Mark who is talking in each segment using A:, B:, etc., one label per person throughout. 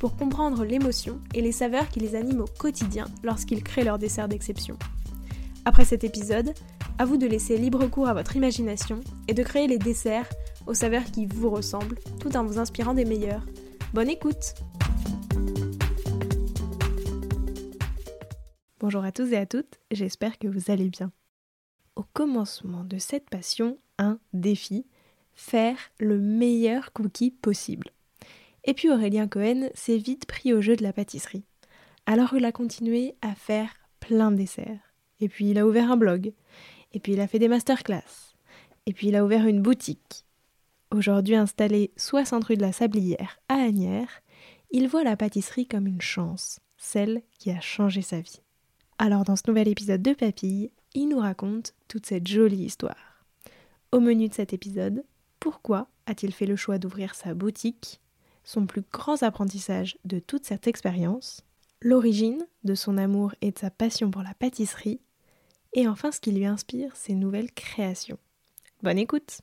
A: pour comprendre l'émotion et les saveurs qui les animent au quotidien lorsqu'ils créent leur dessert d'exception. Après cet épisode, à vous de laisser libre cours à votre imagination et de créer les desserts aux saveurs qui vous ressemblent tout en vous inspirant des meilleurs. Bonne écoute Bonjour à tous et à toutes, j'espère que vous allez bien. Au commencement de cette passion, un défi, faire le meilleur cookie possible. Et puis Aurélien Cohen s'est vite pris au jeu de la pâtisserie. Alors il a continué à faire plein de desserts. Et puis il a ouvert un blog. Et puis il a fait des masterclass. Et puis il a ouvert une boutique. Aujourd'hui installé 60 rue de la Sablière à Agnières, il voit la pâtisserie comme une chance, celle qui a changé sa vie. Alors dans ce nouvel épisode de Papille, il nous raconte toute cette jolie histoire. Au menu de cet épisode, pourquoi a-t-il fait le choix d'ouvrir sa boutique Son plus grand apprentissage de toute cette expérience L'origine de son amour et de sa passion pour la pâtisserie Et enfin ce qui lui inspire ses nouvelles créations. Bonne écoute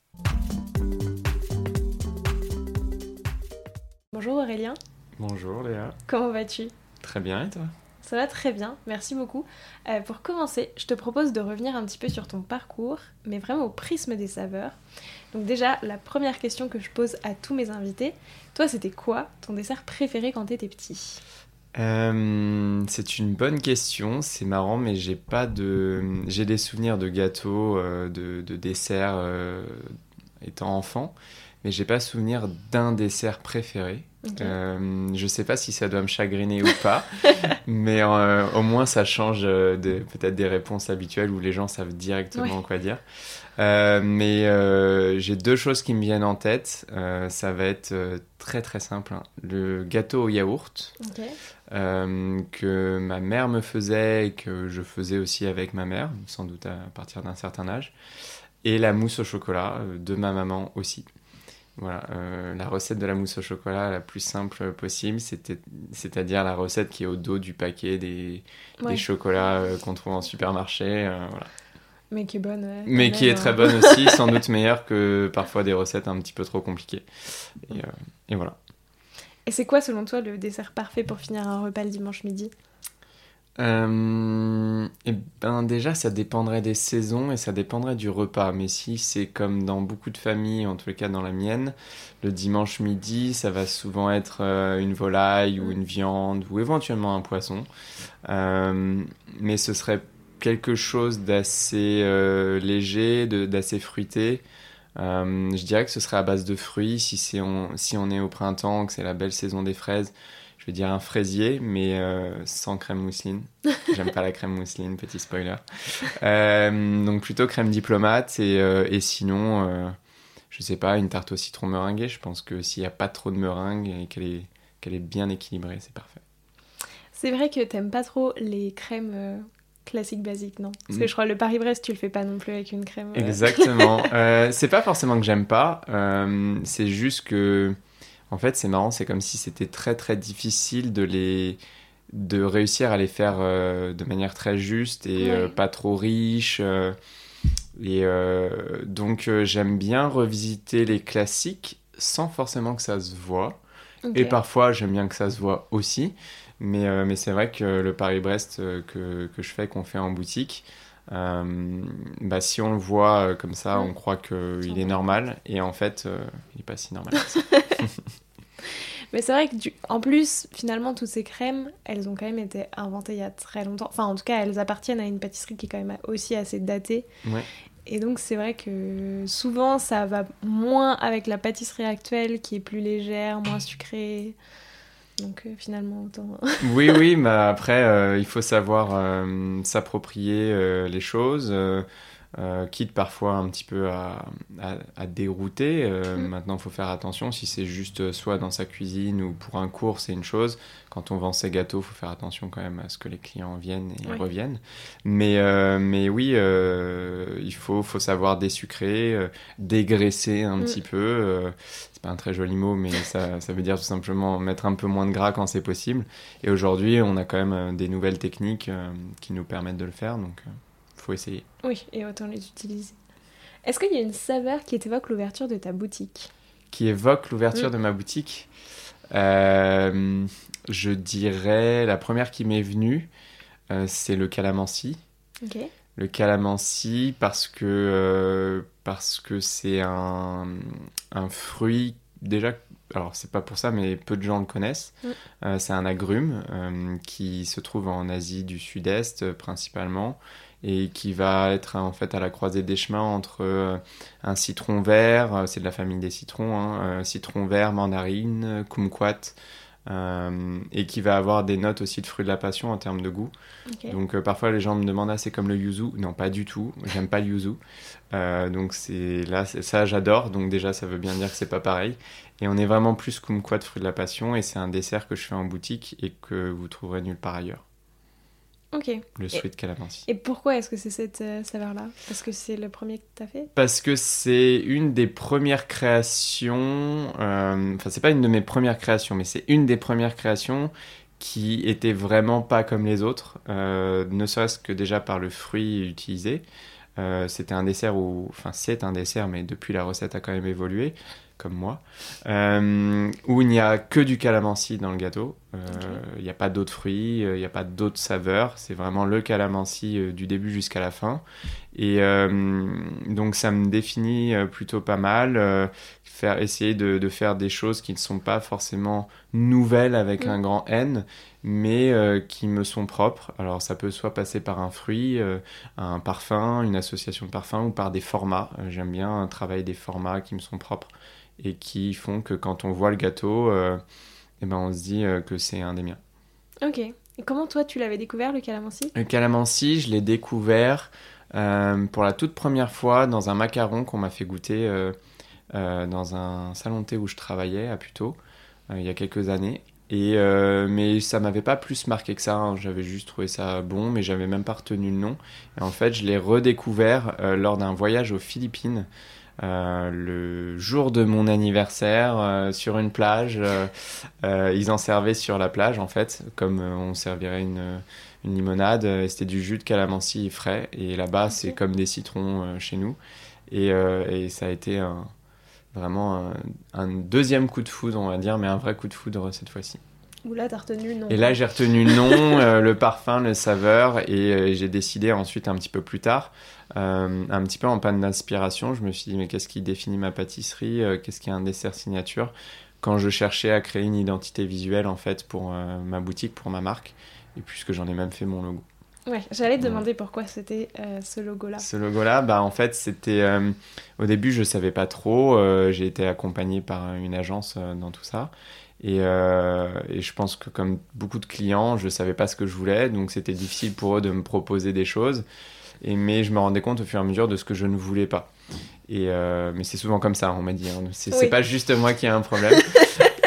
A: Bonjour Aurélien.
B: Bonjour Léa.
A: Comment vas-tu?
B: Très bien et toi?
A: Ça va très bien, merci beaucoup. Euh, pour commencer, je te propose de revenir un petit peu sur ton parcours, mais vraiment au prisme des saveurs. Donc déjà, la première question que je pose à tous mes invités, toi c'était quoi ton dessert préféré quand t'étais petit?
B: Euh, c'est une bonne question, c'est marrant, mais j'ai pas de, j'ai des souvenirs de gâteaux, euh, de, de, desserts étant enfant, mais j'ai pas souvenir d'un dessert préféré. Euh, je sais pas si ça doit me chagriner ou pas, mais euh, au moins ça change euh, peut-être des réponses habituelles où les gens savent directement quoi dire. mais j'ai deux choses qui me viennent en tête. ça va être très très simple. Hein. Le gâteau au yaourt que ma mère me faisait et que je faisais aussi avec ma mère, sans doute à partir d'un certain âge. Et la mousse au chocolat de ma maman aussi. Voilà, euh, la recette de la mousse au chocolat la plus simple possible, c'est-à-dire la recette qui est au dos du paquet des, des chocolats euh, qu'on trouve en supermarché. Euh, voilà.
A: Mais qui est bonne.
B: Mais qui est très bonne aussi, sans doute meilleure que parfois des recettes un petit peu trop compliquées. Et, et voilà.
A: Et c'est quoi selon toi le dessert parfait pour finir un repas le dimanche midi?
B: Euh, eh ben déjà, ça dépendrait des saisons et ça dépendrait du repas. Mais si c'est comme dans beaucoup de familles, en les cas dans la mienne, le dimanche midi, ça va souvent être euh, une volaille ou une viande ou éventuellement un poisson. Euh, mais ce serait quelque chose d'assez léger, d'assez fruité. je dirais que ce serait à base de fruits. Si, on, si on est au printemps, que c'est la belle saison des fraises, vais dire un fraisier, mais euh, sans crème mousseline. J'aime pas la crème mousseline, petit spoiler. Euh, donc plutôt crème diplomate et, euh, et sinon, je sais pas, une tarte au citron meringuée. Je pense que s'il n'y a pas trop de meringue et qu'elle est, qu'elle est bien équilibrée, c'est parfait.
A: C'est vrai que t'aimes pas trop les crèmes classiques basiques, non? Parce que mm. je crois le Paris-Brest, tu le fais pas non plus avec une crème.
B: Exactement. c'est pas forcément que j'aime pas, c'est juste que en fait, c'est marrant, c'est comme si c'était très très difficile de les de réussir à les faire euh, de manière très juste et euh, pas trop riche. Euh, et donc j'aime bien revisiter les classiques sans forcément que ça se voit. Et parfois j'aime bien que ça se voit aussi. Mais, mais c'est vrai que le Paris-Brest que, que, je fais, qu'on fait en boutique, bah, si on le voit comme ça, on croit qu'il est normal. Et en fait, il n'est pas si normal.
A: Mais c'est vrai que, en plus, finalement, toutes ces crèmes, elles ont quand même été inventées il y a très longtemps. Enfin, en tout cas, elles appartiennent à une pâtisserie qui est quand même aussi assez datée. Et donc, c'est vrai que souvent, ça va moins avec la pâtisserie actuelle qui est plus légère, moins sucrée. Donc, euh, finalement, autant.
B: oui, oui, mais après, euh, il faut savoir euh, s'approprier les choses. Euh, quitte parfois un petit peu à, à, dérouter. Euh,
A: Mm.
B: Maintenant, il faut faire attention. Si c'est juste euh, soit dans sa cuisine ou pour un cours, c'est une chose. Quand on vend ses gâteaux, il faut faire attention quand même à ce que les clients viennent et
A: Oui.
B: reviennent. Mais, euh, mais oui, il faut, faut savoir désucrer, dégraisser un
A: Mm.
B: petit peu. c'est pas un très joli mot, mais ça, ça veut dire tout simplement mettre un peu moins de gras quand c'est possible. Et aujourd'hui, on a quand même des nouvelles techniques qui nous permettent de le faire, donc faut essayer.
A: Oui, et autant les utiliser. Est-ce qu'il y a une saveur qui t'évoque l'ouverture de ta boutique?
B: Qui évoque l'ouverture
A: Mm.
B: de ma boutique? Euh, Je dirais, la première qui m'est venue, euh, c'est le calamansi. Le calamansi parce que euh, parce que c'est un, un fruit déjà alors c'est pas pour ça mais peu de gens le connaissent.
A: Mm.
B: Euh, c'est un agrume qui se trouve en Asie du Sud-Est principalement et qui va être en fait à la croisée des chemins entre euh, un citron vert, euh, c'est de la famille des citrons, hein, euh, citron vert, mandarine, kumquat, euh, et qui va avoir des notes aussi de fruits de la passion en termes de goût. Donc euh, parfois les gens me demandent ah c'est comme le yuzu, non pas du tout, j'aime pas le yuzu. Euh, donc c'est là ça j'adore, donc déjà ça veut bien dire que c'est pas pareil. Et on est vraiment plus kumquat fruits de la passion et c'est un dessert que je fais en boutique et que vous trouverez nulle part ailleurs.
A: Ok.
B: Le sweet calamansi.
A: Et pourquoi est-ce que c'est cette euh, saveur-là? Parce que c'est le premier que t'as fait?
B: Parce que c'est une des premières créations, euh, enfin c'est pas une de mes premières créations, mais c'est une des premières créations qui était vraiment pas comme les autres, euh, ne serait-ce que déjà par le fruit utilisé. C'était un dessert où, enfin c'est un dessert, mais depuis la recette a quand même évolué, comme moi, euh, où il n'y a que du calamansi dans le gâteau. Euh, Il n'y a pas d'autres fruits, euh, il n'y a pas d'autres saveurs. C'est vraiment le calamansi du début jusqu'à la fin. Et donc ça me définit plutôt pas mal. faire, essayer de, de faire des choses qui ne sont pas forcément nouvelles avec
A: Mm.
B: un grand N, mais euh, qui me sont propres. Alors ça peut soit passer par un fruit, euh, un parfum, une association de parfums ou par des formats. Euh, J'aime bien travailler des formats qui me sont propres et qui font que quand on voit le gâteau, euh, eh ben on se dit euh, que c'est un des miens.
A: Ok. Et comment toi tu l'avais découvert le calamansi?
B: Le calamansi, je l'ai découvert euh, pour la toute première fois dans un macaron qu'on m'a fait goûter euh, euh, dans un salon de thé où je travaillais à Puteaux il y a quelques années. Et mais ça m'avait pas plus marqué que ça. hein. J'avais juste trouvé ça bon, mais j'avais même pas retenu le nom. Et en fait, je l'ai redécouvert lors d'un voyage aux Philippines. Euh, le jour de mon anniversaire euh, sur une plage, euh, euh, ils en servaient sur la plage en fait, comme euh, on servirait une, une limonade. et C'était du jus de calamansi frais. Et là-bas, c'est comme des citrons chez nous. Et, euh, et ça a été un- vraiment un, un deuxième coup de foudre, on va dire, mais un vrai coup de foudre cette fois-ci.
A: Ou là t'as retenu le nom
B: Et là, j'ai retenu le nom, euh, le parfum, le saveur, et euh, j'ai décidé ensuite, un petit peu plus tard, euh, un petit peu en panne d'inspiration, je me suis dit, mais qu'est-ce qui définit ma pâtisserie euh, Qu'est-ce qui est un dessert signature? Quand je cherchais à créer une identité visuelle, en fait, pour ma boutique, pour ma marque, et puisque j'en ai même fait mon logo.
A: Ouais, j'allais te demander pourquoi c'était euh, ce logo-là.
B: Ce logo-là, bah, en fait, c'était. euh, au début, je savais pas trop. euh, j'ai été accompagné par une agence dans tout ça. Et, euh, et je pense que, comme beaucoup de clients, je savais pas ce que je voulais. Donc, c'était difficile pour eux de me proposer des choses. Et, mais je me rendais compte au fur et à mesure de ce que je ne voulais pas. Et, euh, mais c'est souvent comme ça, on m'a dit. hein. C'est c'est
A: Oui.
B: pas juste moi qui ai un problème.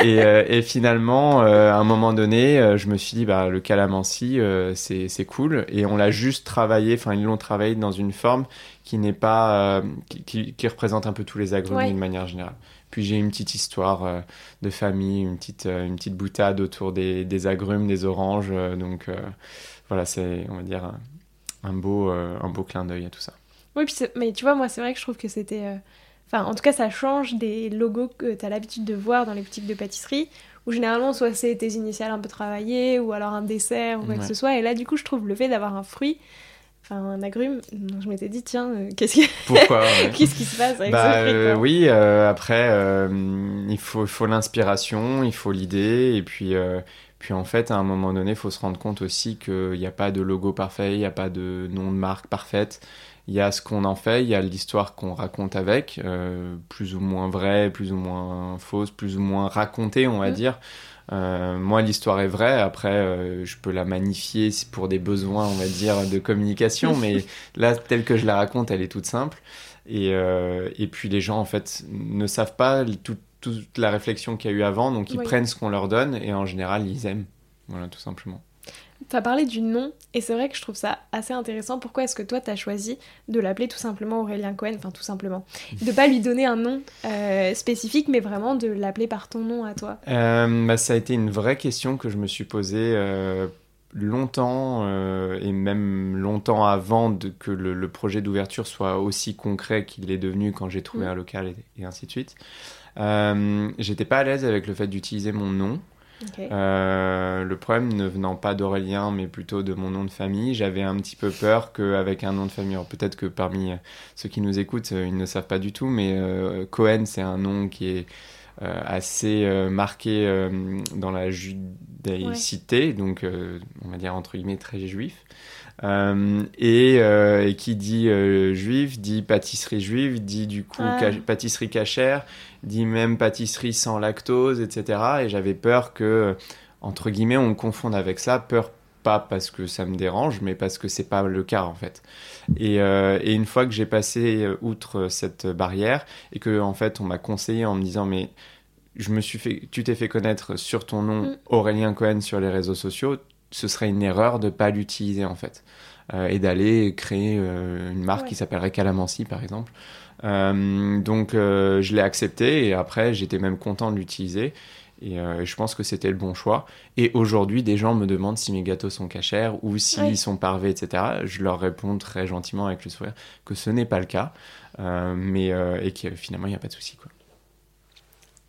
B: et, euh, et finalement, euh, à un moment donné, euh, je me suis dit, bah, le calamansi, c'est cool. Et on l'a juste travaillé, enfin, ils l'ont travaillé dans une forme qui n'est pas. qui, qui- qui représente un peu tous les agrumes
A: Ouais.
B: d'une manière générale. Puis j'ai une petite histoire euh, de famille, une petite, euh, une petite boutade autour des, des agrumes, des oranges. euh, donc voilà, c'est, on va dire, un, un beau, un beau clin d'œil à tout ça.
A: Oui, puis mais tu vois, moi, c'est vrai que je trouve que c'était. Enfin, en tout cas, ça change des logos que tu as l'habitude de voir dans les boutiques de pâtisserie, où généralement, soit c'est tes initiales un peu travaillées, ou alors un dessert, ou quoi que ce soit. Et là, du coup, je trouve le fait d'avoir un fruit, enfin un agrume, je m'étais dit, tiens, euh, qu'est-ce qui...
B: Pourquoi ouais.
A: qu'est-ce qui se passe avec
B: Bah,
A: ce fruit
B: euh, oui, euh, après, il faut, l'inspiration, il faut l'idée, et puis, puis en fait, à un moment donné, il faut se rendre compte aussi qu'il n'y a pas de logo parfait, il n'y a pas de nom de marque parfaite. Il y a ce qu'on en fait, il y a l'histoire qu'on raconte avec, plus ou moins vraie, plus ou moins fausse, plus ou moins racontée, on va
A: Mm.
B: dire. Euh, moi, l'histoire est vraie. Après, euh, je peux la magnifier pour des besoins, on va dire, de communication. mais là, telle que je la raconte, elle est toute simple. Et, euh, et puis, les gens, en fait, ne savent pas tout- toute la réflexion qu'il y a eu avant. Donc, ils
A: Oui.
B: prennent ce qu'on leur donne. Et en général, ils aiment. Voilà, tout simplement.
A: Tu as parlé du nom, et c'est vrai que je trouve ça assez intéressant. Pourquoi est-ce que toi, tu as choisi de l'appeler tout simplement Aurélien Cohen Enfin, tout simplement? De pas lui donner un nom euh, spécifique, mais vraiment de l'appeler par ton nom à toi?
B: Euh, bah, ça a été une vraie question que je me suis posée euh, longtemps et même longtemps avant de, que le, le projet d'ouverture soit aussi concret qu'il est devenu quand j'ai trouvé
A: Mm.
B: un local et, et ainsi de suite. J'étais pas à l'aise avec le fait d'utiliser mon nom. Euh, le problème ne venant pas d'Aurélien, mais plutôt de mon nom de famille, j'avais un petit peu peur qu'avec un nom de famille, peut-être que parmi euh, ceux qui nous écoutent, euh, ils ne savent pas du tout, mais euh, Cohen, c'est un nom qui est euh, assez marqué dans la judaïcité, donc on va dire entre guillemets très juif. Euh, et, euh, et qui dit euh, juif, dit pâtisserie juive, dit du coup
A: Ah.
B: ca- pâtisserie cachère, dit même pâtisserie sans lactose, etc. Et j'avais peur que, entre guillemets, on me confonde avec ça. Peur pas parce que ça me dérange, mais parce que c'est pas le cas en fait. Et, euh, et une fois que j'ai passé euh, outre cette barrière et que en fait on m'a conseillé en me disant mais je me suis fait, tu t'es fait connaître sur ton nom
A: Mm.
B: Aurélien Cohen sur les réseaux sociaux, ce serait une erreur de pas l'utiliser en fait Euh, et d'aller créer euh, une marque
A: Ouais.
B: qui s'appellerait Calamansi par exemple. Euh, donc euh, je l'ai accepté et après j'étais même content de l'utiliser et euh, je pense que c'était le bon choix. Et aujourd'hui des gens me demandent si mes gâteaux sont cachers ou s'ils sont parvés, etc. Je leur réponds très gentiment avec le sourire que ce n'est pas le cas, euh, mais euh, et que finalement il n'y a pas de souci quoi.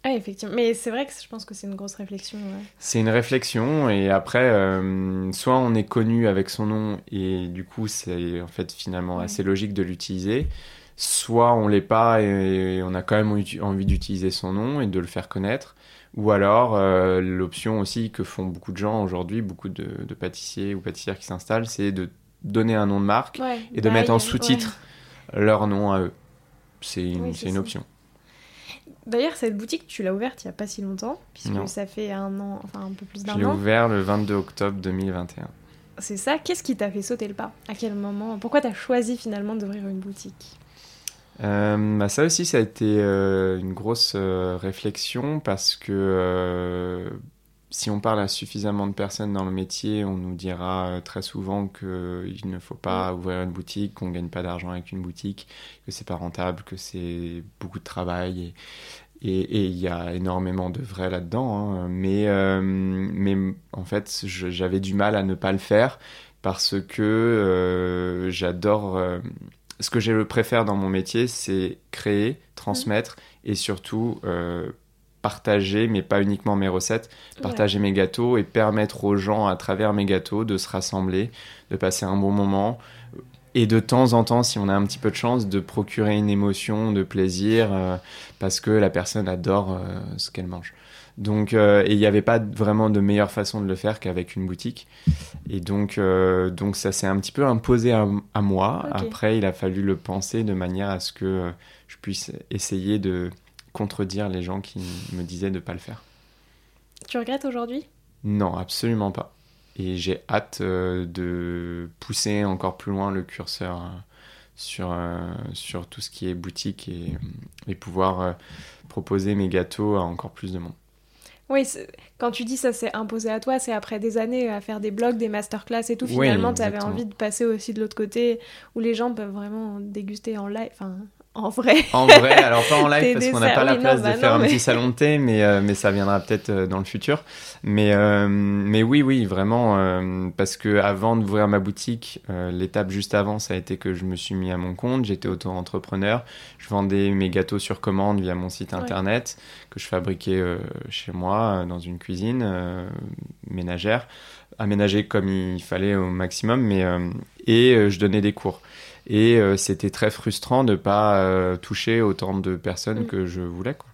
A: Ah, effectivement. Mais c'est vrai que je pense que c'est une grosse réflexion. ouais.
B: C'est une réflexion et après, euh, soit on est connu avec son nom et du coup c'est en fait finalement
A: Ouais.
B: assez logique de l'utiliser, soit on l'est pas et on a quand même envie d'utiliser son nom et de le faire connaître, ou alors euh, l'option aussi que font beaucoup de gens aujourd'hui, beaucoup de, de pâtissiers ou pâtissières qui s'installent, c'est de donner un nom de marque
A: Ouais,
B: et de
A: bah,
B: mettre en sous-titre leur nom à eux. C'est une,
A: Oui,
B: c'est
A: c'est
B: une
A: ça.
B: option.
A: D'ailleurs, cette boutique, tu l'as ouverte il y a pas si longtemps, puisque
B: Non.
A: ça fait un an, enfin un peu plus
B: Je
A: d'un
B: l'ai
A: an.
B: ouvert le 22 octobre 2021.
A: C'est ça. Qu'est-ce qui t'a fait sauter le pas? À quel moment? Pourquoi t'as choisi finalement d'ouvrir une boutique?
B: Euh, bah ça aussi, ça a été euh, une grosse euh, réflexion parce que euh, si on parle à suffisamment de personnes dans le métier, on nous dira très souvent qu'il ne faut pas ouvrir une boutique, qu'on ne gagne pas d'argent avec une boutique, que c'est pas rentable, que c'est beaucoup de travail et il y a énormément de vrai là-dedans. hein. Mais, mais en fait, j'avais du mal à ne pas le faire parce que j'adore. Ce que je préfère dans mon métier, c'est créer, transmettre et surtout euh, partager, mais pas uniquement mes recettes, partager mes gâteaux et permettre aux gens, à travers mes gâteaux, de se rassembler, de passer un bon moment. Et de temps en temps, si on a un petit peu de chance, de procurer une émotion, de plaisir, euh, parce que la personne adore euh, ce qu'elle mange. Donc, euh, et il n'y avait pas vraiment de meilleure façon de le faire qu'avec une boutique. Et donc, euh, donc ça s'est un petit peu imposé à, à moi. Après, il a fallu le penser de manière à ce que euh, je puisse essayer de contredire les gens qui me disaient de ne pas le faire.
A: Tu regrettes aujourd'hui?
B: Non, absolument pas. Et j'ai hâte euh, de pousser encore plus loin le curseur sur, euh, sur tout ce qui est boutique et, et pouvoir euh, proposer mes gâteaux à encore plus de monde.
A: Oui, c'est- quand tu dis ça s'est imposé à toi, c'est après des années à faire des blogs, des masterclass et tout.
B: Oui,
A: Finalement, tu avais envie de passer aussi de l'autre côté où les gens peuvent vraiment déguster en live, enfin en vrai.
B: En vrai, alors pas en live parce qu'on n'a pas la place
A: non, bah
B: de faire
A: non,
B: un petit salon de thé, mais, euh, mais ça viendra peut-être euh, dans le futur. Mais, euh, mais oui, oui, vraiment, parce que avant d'ouvrir ma boutique, l'étape juste avant, ça a été que je me suis mis à mon compte, j'étais auto-entrepreneur, je vendais mes gâteaux sur commande via mon site
A: Ouais.
B: internet que je fabriquais chez moi, dans une cuisine ménagère, aménagée comme il fallait au maximum, mais, et je donnais des cours. Et euh, c'était très frustrant de pas euh, toucher autant de personnes
A: Mm.
B: que je voulais. Quoi.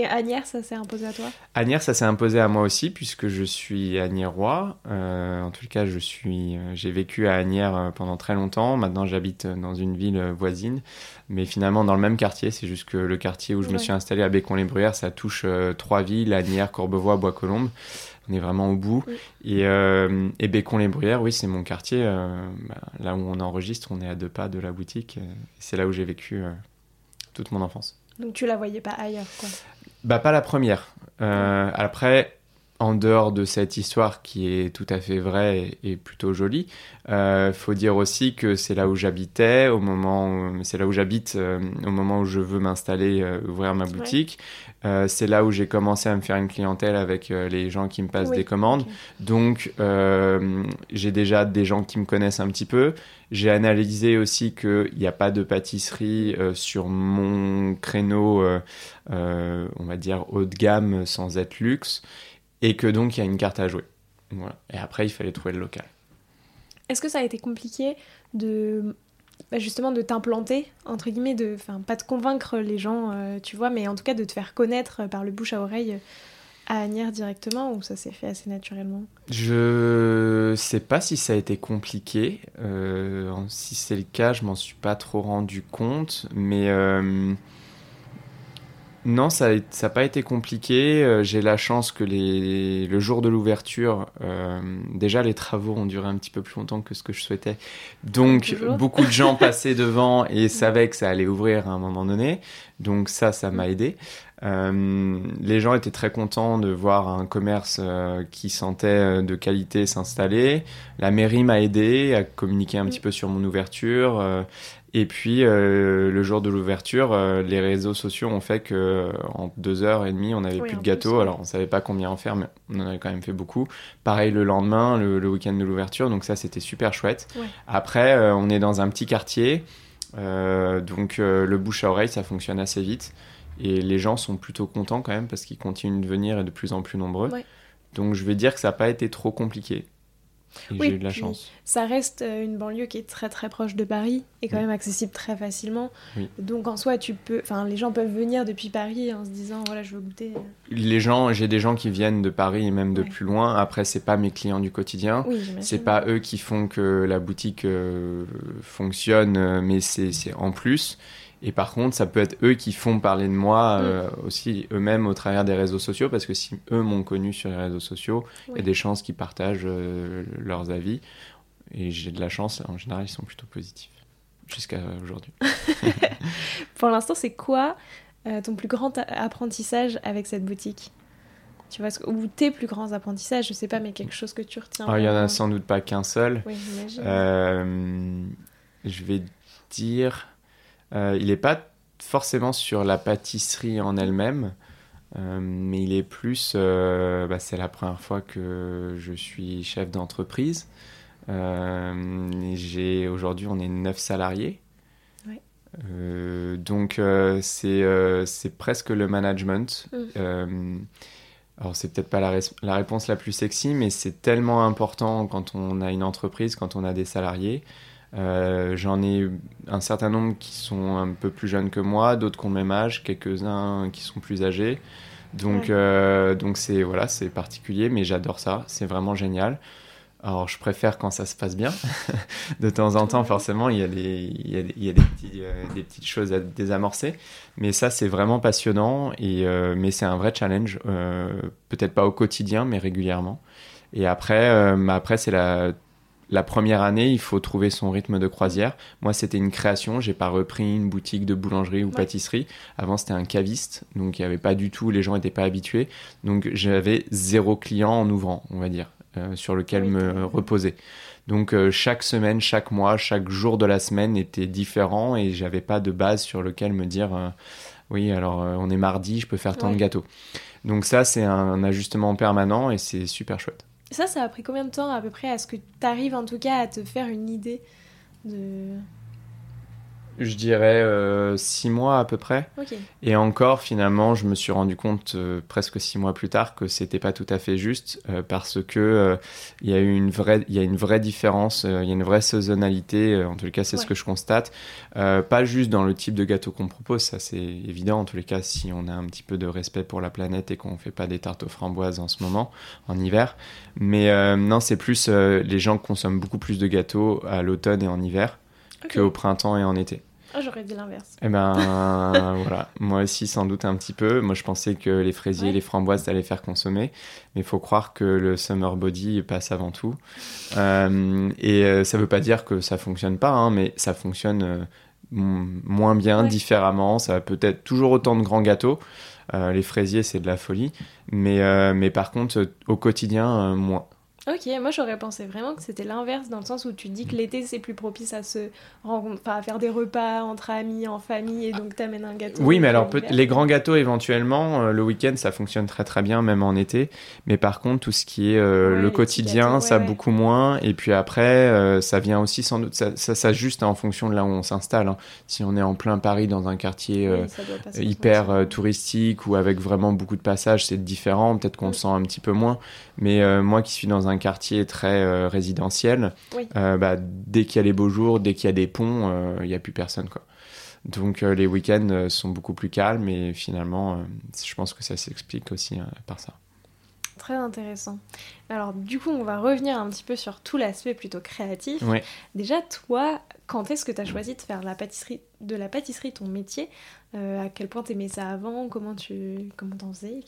A: Et Agnières, ça s'est imposé à toi?
B: Agnières, ça s'est imposé à moi aussi, puisque je suis agniérois. Euh, en tout cas, je suis, j'ai vécu à Agnières pendant très longtemps. Maintenant, j'habite dans une ville voisine, mais finalement dans le même quartier. C'est juste que le quartier où je me suis installé à Bécon-les-Bruyères, ça touche trois villes Agnières, Courbevoie, Bois-Colombes. On est vraiment au bout. Et, et Bécon-les-Bruyères, oui, c'est mon quartier. Bah, là où on enregistre, on est à deux pas de la boutique. C'est là où j'ai vécu toute mon enfance.
A: Donc tu la voyais pas ailleurs, quoi
B: bah, pas la première. Euh, après, en dehors de cette histoire qui est tout à fait vraie et, plutôt jolie, euh, faut dire aussi que c'est là où j'habitais, au moment, c'est là où j'habite euh, au moment où je veux m'installer, euh, ouvrir ma boutique. C'est là où j'ai commencé à me faire une clientèle avec les gens qui me passent des commandes. Donc, j'ai déjà des gens qui me connaissent un petit peu. J'ai analysé aussi qu'il n'y a pas de pâtisserie sur mon créneau, on va dire haut de gamme sans être luxe et que donc il y a une carte à jouer. Voilà. Et après, il fallait trouver le local.
A: Est-ce que ça a été compliqué de bah, justement de t'implanter entre guillemets, de, enfin pas de convaincre les gens, euh, tu vois, mais en tout cas de te faire connaître par le bouche à oreille à Agnières directement ou ça s'est fait assez naturellement?
B: Je sais pas si ça a été compliqué. Euh, si c'est le cas, je m'en suis pas trop rendu compte, mais euh, non, ça n'a pas été compliqué. Euh, j'ai la chance que les, le jour de l'ouverture, euh, déjà les travaux ont duré un petit peu plus longtemps que ce que je souhaitais. Donc beaucoup de gens passaient devant et savaient que ça allait ouvrir à un moment donné. Donc ça, ça m'a aidé. Euh, les gens étaient très contents de voir un commerce qui sentait de qualité s'installer. La mairie m'a aidé à communiquer un petit peu sur mon ouverture. Et puis, euh, le jour de l'ouverture, euh, les réseaux sociaux ont fait que en deux heures et demie, on n'avait plus de gâteaux. Alors, on savait pas combien en faire, mais on en avait quand même fait beaucoup. Pareil le lendemain, le, week-end de l'ouverture. Donc ça, c'était super chouette. Après, euh, on est dans un petit quartier. donc, le bouche à oreille, ça fonctionne assez vite. Et les gens sont plutôt contents quand même parce qu'ils continuent de venir et de plus en plus nombreux. Donc, je vais dire que ça n'a pas été trop compliqué
A: oui, j'ai eu de la chance. Ça reste euh, une banlieue qui est très très proche de Paris et quand même accessible très facilement. Donc en soi, tu peux, enfin, les gens peuvent venir depuis Paris en se disant voilà, je veux goûter.
B: Les gens, j'ai des gens qui viennent de Paris et même de plus loin. Après, c'est pas mes clients du quotidien. Oui, c'est pas eux qui font que la boutique euh, fonctionne, euh, mais c'est en plus. Et par contre, ça peut être eux qui font parler de moi mm. euh, aussi eux-mêmes au travers des réseaux sociaux, parce que si eux m'ont connu sur les réseaux sociaux, il y a des chances qu'ils partagent euh, leurs avis. Et j'ai de la chance, en général, ils sont plutôt positifs, jusqu'à aujourd'hui.
A: Pour l'instant, c'est quoi euh, ton plus grand apprentissage avec cette boutique? Tu vois, ou tes plus grands apprentissages, je sais pas, mais quelque chose que tu retiens.
B: Ah, il y en a sans doute pas qu'un seul. Oui, j'imagine. je vais dire il n'est pas forcément sur la pâtisserie en elle-même, euh, mais il est plus. Euh, bah, c'est la première fois que je suis chef d'entreprise. j'ai aujourd'hui, on est 9 salariés. donc c'est presque le management. Mm. alors c'est peut-être pas la, la, réponse la plus sexy, mais c'est tellement important quand on a une entreprise, quand on a des salariés. Euh, j'en ai un certain nombre qui sont un peu plus jeunes que moi, d'autres qui ont le même âge, quelques-uns qui sont plus âgés. Donc, euh, donc c'est voilà, c'est particulier, mais j'adore ça. C'est vraiment génial. Alors, je préfère quand ça se passe bien. de temps en temps, forcément, il y a des, il y a des, il y a des, petits, euh, des, petites choses à désamorcer. Mais ça, c'est vraiment passionnant. Et, mais c'est un vrai challenge. Peut-être pas au quotidien, mais régulièrement. Et après, après c'est la la première année, il faut trouver son rythme de croisière. Moi, c'était une création. J'ai pas repris une boutique de boulangerie ou pâtisserie. Avant, c'était un caviste, donc il y avait pas du tout. Les gens n'étaient pas habitués, donc j'avais zéro client en ouvrant, on va dire, euh, sur lequel me reposer. Donc euh, chaque semaine, chaque mois, chaque jour de la semaine était différent et j'avais pas de base sur lequel me dire euh, oui alors on est mardi, je peux faire tant de gâteaux. Donc ça c'est un ajustement permanent et c'est super chouette.
A: Ça, ça a pris combien de temps à peu près à ce que tu arrives en tout cas à te faire une idée de...
B: je dirais euh, six mois à peu près. Et encore, finalement, je me suis rendu compte euh, presque six mois plus tard que c'était pas tout à fait juste euh, parce que il y a une vraie, il y a une vraie différence, il y a une vraie saisonnalité. en tous les cas, c'est ce que je constate. pas juste dans le type de gâteau qu'on propose, ça c'est évident. En tous les cas, si on a un petit peu de respect pour la planète et qu'on fait pas des tartes aux framboises en ce moment, en hiver. Mais non, c'est plus les gens consomment beaucoup plus de gâteaux à l'automne et en hiver. qu'au printemps et en été.
A: Ah, j'aurais dit l'inverse.
B: Eh ben voilà, moi aussi sans doute un petit peu. Moi je pensais que les fraisiers et les framboises ça allait faire consommer, mais il faut croire que le summer body passe avant tout. Euh, et euh, ça veut pas dire que ça fonctionne pas, hein, mais ça fonctionne euh, moins bien, différemment. Ça peut être toujours autant de grands gâteaux. les fraisiers c'est de la folie, mais, mais par contre au quotidien moins.
A: Ok, moi j'aurais pensé vraiment que c'était l'inverse, dans le sens où tu dis que l'été c'est plus propice à se rencontrer, à faire des repas entre amis, en famille, et donc t'amènes un gâteau.
B: Oui, mais alors les grands gâteaux éventuellement, euh, le week-end ça fonctionne très très bien, même en été. Mais par contre, tout ce qui est euh, le quotidien, ça beaucoup moins. Et puis après, euh, ça vient aussi sans doute, ça, s'ajuste en fonction de là où on s'installe. Hein. Si on est en plein Paris dans un quartier hyper touristique ou avec vraiment beaucoup de passages, c'est différent. Peut-être qu'on le sent un petit peu moins. Mais moi qui suis dans un quartier très euh, résidentiel, euh, bah, dès qu'il y a les beaux jours, dès qu'il y a des ponts, euh, il n'y a plus personne. Quoi. Donc les week-ends sont beaucoup plus calmes et finalement, je pense que ça s'explique aussi par ça.
A: Très intéressant. Alors du coup, on va revenir un petit peu sur tout l'aspect plutôt créatif. Déjà, toi, quand est-ce que tu as choisi de faire la pâtisserie, de la pâtisserie ton métier? Euh, À quel point tu aimais ça avant Comment tu comment t'en faisais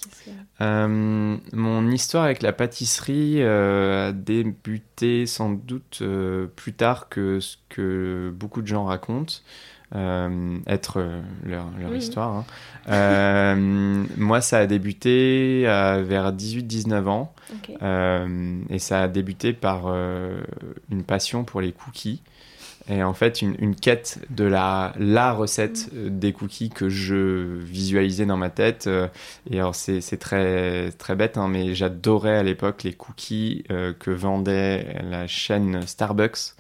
B: euh, Mon histoire avec la pâtisserie euh, a débuté sans doute plus tard que ce que beaucoup de gens racontent. être leur, leur histoire. Hein. moi, ça a débuté vers 18-19 ans. et ça a débuté par une passion pour les cookies et en fait une, quête de la, la recette euh, des cookies que je visualisais dans ma tête. Euh, et alors c'est très, très bête, hein, mais j'adorais à l'époque les cookies euh, que vendait la chaîne Starbucks.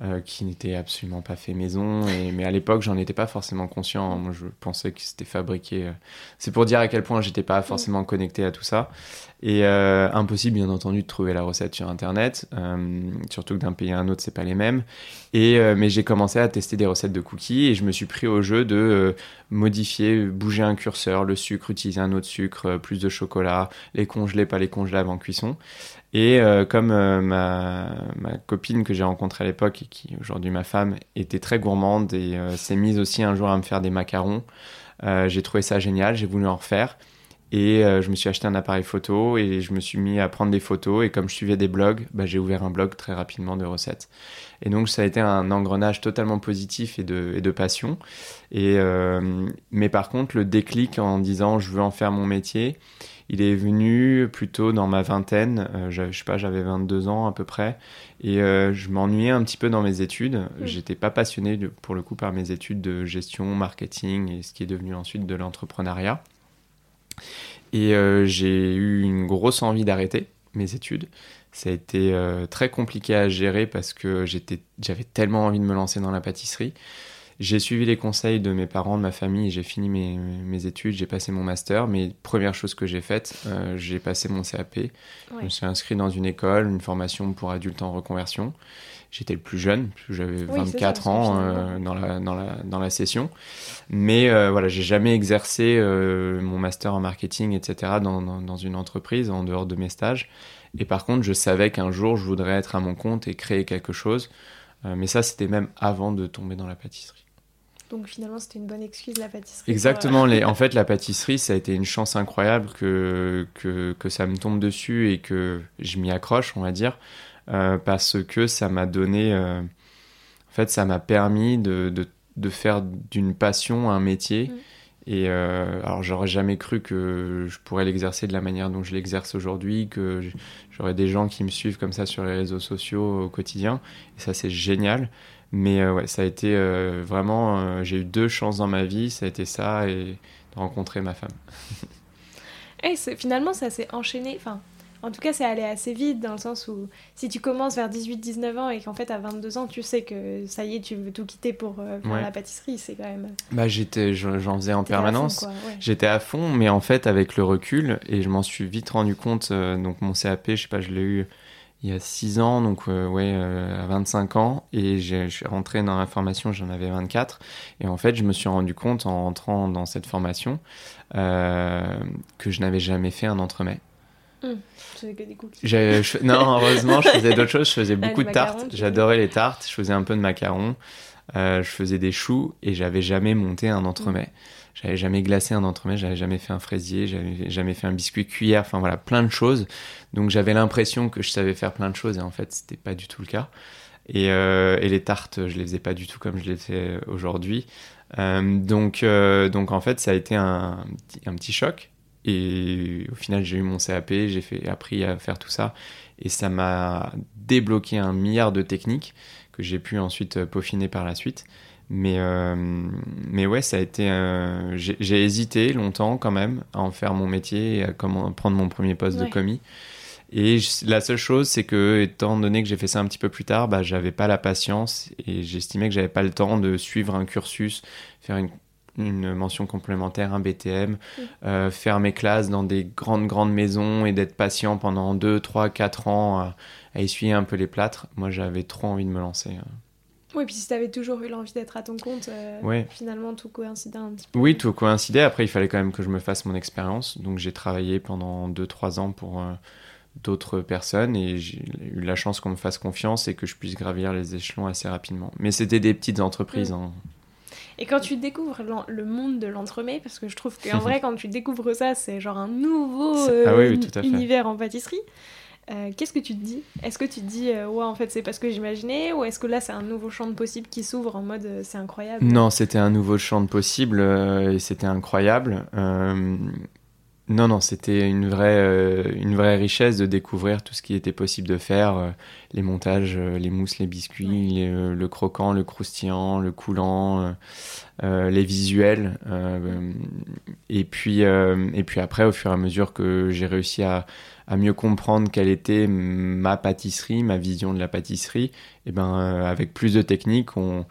B: Euh, qui n'était absolument pas fait maison. Et, mais à l'époque, j'en étais pas forcément conscient. Moi, je pensais que c'était fabriqué. Euh. C'est pour dire à quel point j'étais pas forcément connecté à tout ça. Et euh, impossible, bien entendu, de trouver la recette sur Internet. surtout que d'un pays à un autre, c'est pas les mêmes. Et, mais j'ai commencé à tester des recettes de cookies et je me suis pris au jeu de modifier, bouger un curseur, le sucre, utiliser un autre sucre, plus de chocolat, les congeler, pas les congeler avant cuisson. Et euh, comme euh, ma, copine que j'ai rencontrée à l'époque et qui aujourd'hui ma femme était très gourmande et euh, s'est mise aussi un jour à me faire des macarons, j'ai trouvé ça génial, j'ai voulu en refaire. Et je me suis acheté un appareil photo et je me suis mis à prendre des photos. Et comme je suivais des blogs, bah, j'ai ouvert un blog très rapidement de recettes. Et donc ça a été un engrenage totalement positif et de, passion. Mais par contre, le déclic en disant je veux en faire mon métier, il est venu plutôt dans ma vingtaine, euh, je sais pas, j'avais 22 ans à peu près, et euh, je m'ennuyais un petit peu dans mes études. J'étais pas passionné pour le coup par mes études de gestion, marketing et ce qui est devenu ensuite de l'entrepreneuriat. Et euh, j'ai eu une grosse envie d'arrêter mes études. Ça a été très compliqué à gérer parce que j'avais tellement envie de me lancer dans la pâtisserie. J'ai suivi les conseils de mes parents, de ma famille, j'ai fini mes, mes études, j'ai passé mon master. Mais première chose que j'ai faite, euh, j'ai passé mon CAP. Je me suis inscrit dans une école, une formation pour adultes en reconversion. J'étais le plus jeune, j'avais 24 ans euh, dans, la, dans, la, dans la session. Mais euh, voilà, j'ai jamais exercé mon master en marketing, etc., dans, dans, dans une entreprise en dehors de mes stages. Et par contre, je savais qu'un jour, je voudrais être à mon compte et créer quelque chose. mais ça, c'était même avant de tomber dans la pâtisserie.
A: Donc finalement, c'était une bonne excuse, la pâtisserie.
B: Exactement. Les... En fait, la pâtisserie, ça a été une chance incroyable que, que, que ça me tombe dessus et que je m'y accroche, on va dire, euh, parce que ça m'a donné... Euh, en fait, ça m'a permis de, de, de faire d'une passion un métier. Mm. Et euh, alors, j'aurais jamais cru que je pourrais l'exercer de la manière dont je l'exerce aujourd'hui, que j'aurais des gens qui me suivent comme ça sur les réseaux sociaux au quotidien. Et ça, c'est génial. Mais euh, ouais, ça a été euh, vraiment. Euh, j'ai eu deux chances dans ma vie, ça a été ça et de rencontrer ma femme.
A: et finalement, ça s'est enchaîné. Enfin, En tout cas, c'est allé assez vite dans le sens où si tu commences vers 18-19 ans et qu'en fait à 22 ans, tu sais que ça y est, tu veux tout quitter pour la pâtisserie, c'est quand même.
B: Bah, j'étais, j'en faisais en permanence. J'étais à fond, mais en fait, avec le recul, et je m'en suis vite rendu compte, donc mon CAP, je sais pas, je l'ai eu il y a 6 ans, donc euh, ouais, à 25 ans, et je suis rentré dans la formation, j'en avais 24, et en fait, je me suis rendu compte en entrant dans cette formation que je n'avais jamais fait un entremets.
A: Hum, je faisais que des cookies.
B: Non, heureusement, je faisais d'autres choses. Je faisais beaucoup de tartes. J'adorais les tartes. Je faisais un peu de macarons. Euh, je faisais des choux et j'avais jamais monté un entremets. J'avais jamais glacé un entremets, j'avais jamais fait un fraisier, j'avais jamais fait un biscuit cuillère, enfin voilà, plein de choses. Donc j'avais l'impression que je savais faire plein de choses et en fait, c'était pas du tout le cas. Et, euh, les tartes, je les faisais pas du tout comme je les fais aujourd'hui. Euh, donc, euh, donc en fait, ça a été un, un petit choc et au final, j'ai eu mon CAP, j'ai fait, appris à faire tout ça. Et ça m'a débloqué un milliard de techniques que j'ai pu ensuite peaufiner par la suite. Mais, euh, mais ouais, ça a été. j'ai hésité longtemps quand même à en faire mon métier et à comment, prendre mon premier poste de commis. Et la seule chose, c'est que, étant donné que j'ai fait ça un petit peu plus tard, bah, j'avais pas la patience et j'estimais que j'avais pas le temps de suivre un cursus, faire une une mention complémentaire, un BTM, euh, faire mes classes dans des grandes, grandes maisons et d'être patient pendant 2, 3, 4 ans à, essuyer un peu les plâtres. Moi, j'avais trop envie de me lancer.
A: Oui, puis si tu avais toujours eu l'envie d'être à ton compte, euh, finalement tout coïncidait un petit peu.
B: Oui, tout coïncidait. Après, il fallait quand même que je me fasse mon expérience. Donc, j'ai travaillé pendant 2-3 ans pour euh, d'autres personnes et j'ai eu la chance qu'on me fasse confiance et que je puisse gravir les échelons assez rapidement. Mais c'était des petites entreprises. Hein.
A: Et quand tu découvres le monde de l'entremets, parce que je trouve qu'en vrai, quand tu découvres ça, c'est genre un nouveau ah euh, univers en pâtisserie. Euh, qu'est-ce que tu te dis? Est-ce que tu te dis, euh, ouais, en fait, c'est pas ce que j'imaginais? Ou est-ce que là, c'est un nouveau champ de possible qui s'ouvre en mode, c'est incroyable?
B: Non, c'était un nouveau champ de possible et c'était incroyable. Non, non, c'était une vraie, euh, une vraie richesse de découvrir tout ce qui était possible de faire, euh, les montages, euh, les mousses, les biscuits, le croquant, le croustillant, le coulant, les visuels. et puis, et puis après, au fur et à mesure que j'ai réussi à, à mieux comprendre quelle était ma pâtisserie, ma vision de la pâtisserie, et eh ben avec plus de techniques, on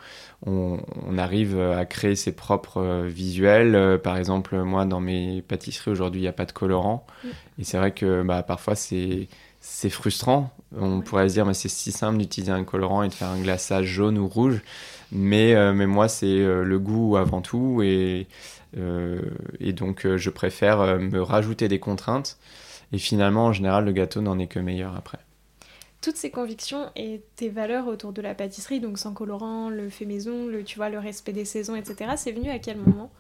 B: on, arrive à créer ses propres euh, visuels. Euh, par exemple, moi, dans mes pâtisseries aujourd'hui, il n'y a pas de colorant. Mm. Et c'est vrai que bah, parfois, c'est c'est frustrant. On pourrait se dire, mais c'est si simple d'utiliser un colorant et de faire un glaçage jaune ou rouge. Mais, euh, mais moi, c'est le goût avant tout. Et, et donc, je préfère me rajouter des contraintes. Et finalement, en général, le gâteau n'en est que meilleur après
A: toutes ces convictions et tes valeurs autour de la pâtisserie, donc sans colorant, le fait maison, le, tu vois, le respect des saisons, etc., c'est venu à quel moment?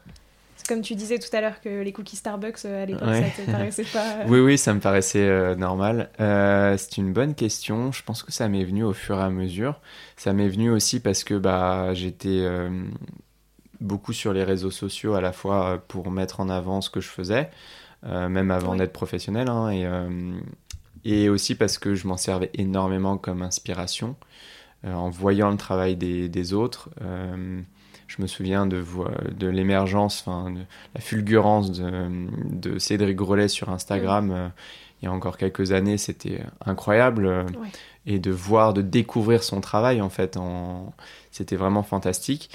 A: Comme tu disais tout à l'heure que les cookies Starbucks euh, à l'époque ça te paraissait pas.
B: Euh, oui, oui, ça me paraissait euh, normal. c'est une bonne question. Je pense que ça m'est venu au fur et à mesure. Ça m'est venu aussi parce que bah, j'étais beaucoup sur les réseaux sociaux à la fois pour mettre en avant ce que je faisais, même avant d'être professionnel. Hein, et et aussi parce que je m'en servais énormément comme inspiration euh, en voyant le travail des, des autres. Euh, je me souviens de, de l'émergence, enfin, de la fulgurance de, de, Cédric Grolet sur Instagram. Euh, il y a encore quelques années, c'était incroyable. Et de voir, de découvrir son travail, en fait, en... c'était vraiment fantastique.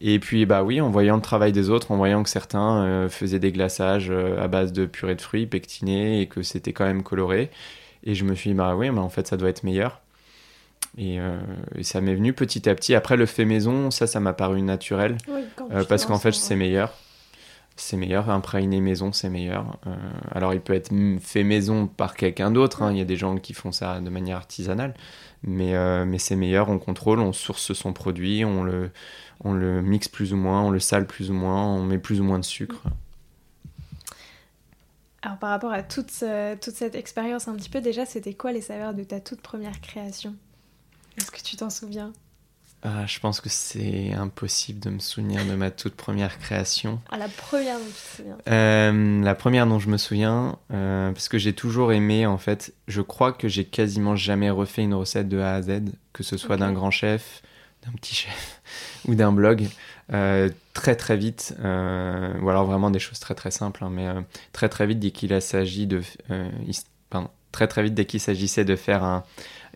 B: Et puis, bah oui, en voyant le travail des autres, en voyant que certains faisaient des glaçages à base de purée de fruits pectinés et que c'était quand même coloré. Et je me suis dit, bah oui, mais en fait, ça doit être meilleur. Euh, et, ça m'est venu petit à petit. Après, le fait maison, ça, ça m'a paru naturel. Euh, parce qu'en fait, c'est meilleur. C'est meilleur. Un praliné maison, c'est meilleur. Euh, alors, il peut être fait maison par quelqu'un d'autre. Hein. Il y a des gens qui font ça de manière artisanale. Mais, mais c'est meilleur. On contrôle, on source son produit, on le, on le mixe plus ou moins, on le sale plus ou moins, on met plus ou moins de sucre.
A: Alors par rapport à toute, toute cette expérience un petit peu, déjà, c'était quoi les saveurs de ta toute première création? Est-ce que tu t'en souviens?
B: Ah, Je pense que c'est impossible de me souvenir de ma toute première création.
A: Ah, la première dont tu te souviens
B: euh, La première dont je me souviens, euh, parce que j'ai toujours aimé, en fait, je crois que j'ai quasiment jamais refait une recette de A à Z, que ce soit d'un grand chef, d'un petit chef ou d'un blog. Euh, très très vite, ou alors vraiment des choses très très simples, hein, mais très très vite dès qu'il s'agit de... pardon, très très vite dès qu'il s'agissait de faire un,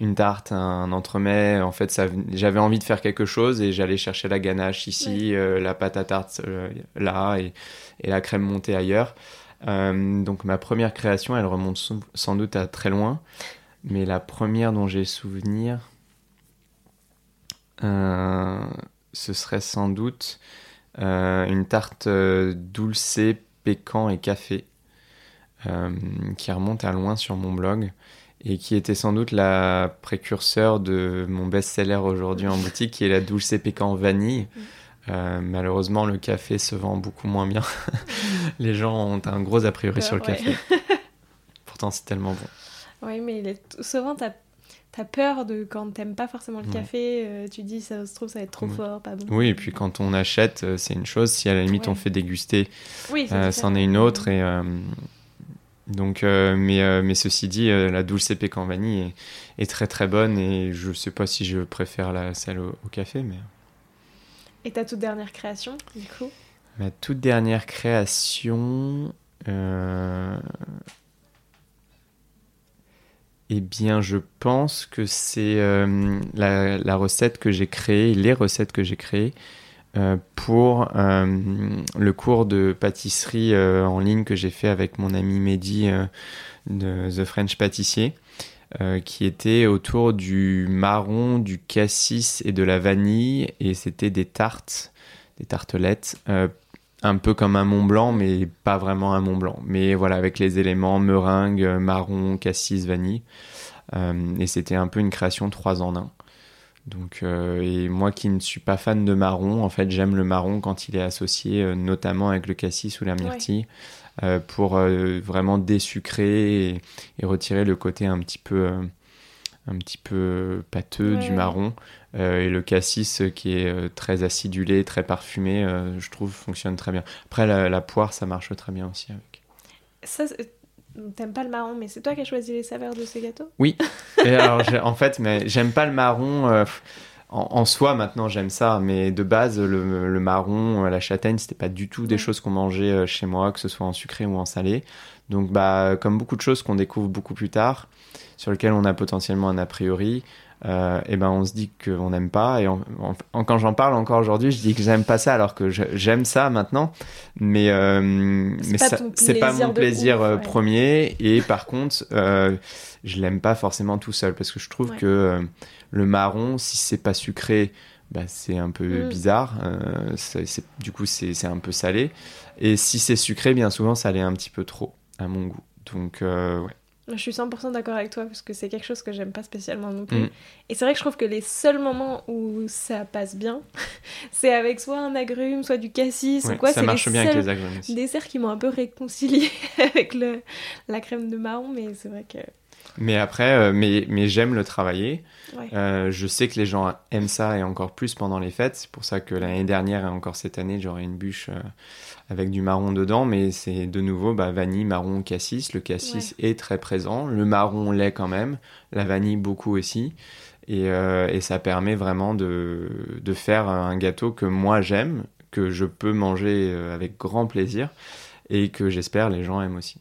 B: une tarte, un entremets. En fait, j'avais envie de faire quelque chose et j'allais chercher la ganache ici, euh, la pâte à tarte euh, là et, la crème montée ailleurs. Euh, donc ma première création, elle remonte sans doute à très loin, mais la première dont j'ai souvenir, ce serait sans doute une tarte dulce, pécan et café, qui remonte à loin sur mon blog et qui était sans doute la précurseur de mon best-seller aujourd'hui en boutique, qui est la Dulce Pécan Vanille. Mm. Euh, malheureusement, le café se vend beaucoup moins bien. Les gens ont un gros a priori sur le café. Pourtant, c'est tellement bon.
A: Oui, mais souvent, tu as... peur de quand t'aimes pas forcément le café, euh, tu dis ça se trouve ça va être trop fort, pas bon.
B: Oui, et puis quand on achète, euh, c'est une chose. Si à la limite on fait déguster, oui, c'en est une autre. Et, donc, euh, mais, euh, mais ceci dit, euh, la Dulce Pécan Vanille est, est, très très bonne et je sais pas si je préfère la, celle au, café. Mais...
A: Et ta toute dernière création, du coup?
B: Ma toute dernière création. Eh bien, je pense que c'est la, la, recette que j'ai créée, les recettes que j'ai créées pour euh, le cours de pâtisserie euh, en ligne que j'ai fait avec mon ami Mehdi de The French Pâtissier. qui était autour du marron, du cassis et de la vanille. Et c'était des tartes, des tartelettes, un peu comme un Mont Blanc, mais pas vraiment un Mont Blanc. Mais voilà, avec les éléments meringue, marron, cassis, vanille. et c'était un peu une création trois en un. Donc, euh, et moi qui ne suis pas fan de marron, en fait, j'aime le marron quand il est associé euh, notamment avec le cassis ou la myrtille euh, pour vraiment désucrer et, retirer le côté un petit peu, un petit peu pâteux du marron. et le cassis qui est très acidulé, très parfumé, je trouve fonctionne très bien. Après, la, la, poire, ça marche très bien aussi avec.
A: Ça, T'aimes pas le marron, mais c'est toi qui as choisi les saveurs de ces gâteaux?
B: Oui. Et alors, en fait, mais j'aime pas le marron. Euh, en, soi, maintenant, j'aime ça, mais de base, le, marron, euh, la châtaigne, c'était pas du tout des choses qu'on mangeait euh, chez moi, que ce soit en sucré ou en salé. Donc, bah, comme beaucoup de choses qu'on découvre beaucoup plus tard, sur lesquelles on a potentiellement un a priori, euh, et ben on se dit qu'on n'aime pas. Et quand j'en parle encore aujourd'hui, je dis que j'aime pas ça alors que j'aime ça maintenant. Mais, euh, mais c'est pas, mon plaisir euh, premier. Et par contre, euh, je l'aime pas forcément tout seul parce que je trouve que le marron, si c'est pas sucré, bah, c'est un peu mm. bizarre. du coup, c'est un peu salé. Et si c'est sucré, bien souvent, ça l'est un petit peu trop à mon goût. Donc, ouais.
A: Je suis 100% d'accord avec toi parce que c'est quelque chose que j'aime pas spécialement non plus. Mm. Et c'est vrai que je trouve que les seuls moments où ça passe bien, c'est avec soit un agrume, soit du cassis ou quoi.
B: Ça marche bien avec les agrumes
A: aussi. desserts qui m'ont un peu réconcilié avec le, la crème de marron, mais c'est vrai que.
B: Mais après, euh, mais, mais j'aime le travailler. Euh, je sais que les gens aiment ça et encore plus pendant les fêtes. C'est pour ça que l'année dernière et encore cette année, j'aurai une bûche. Euh, avec du marron dedans, mais c'est de nouveau bah, vanille, marron, cassis. Le cassis est très présent, le marron l'est quand même, la vanille beaucoup aussi. Et, euh, et ça permet vraiment de, de, faire un gâteau que moi j'aime, que je peux manger euh, avec grand plaisir et que j'espère les gens aiment aussi.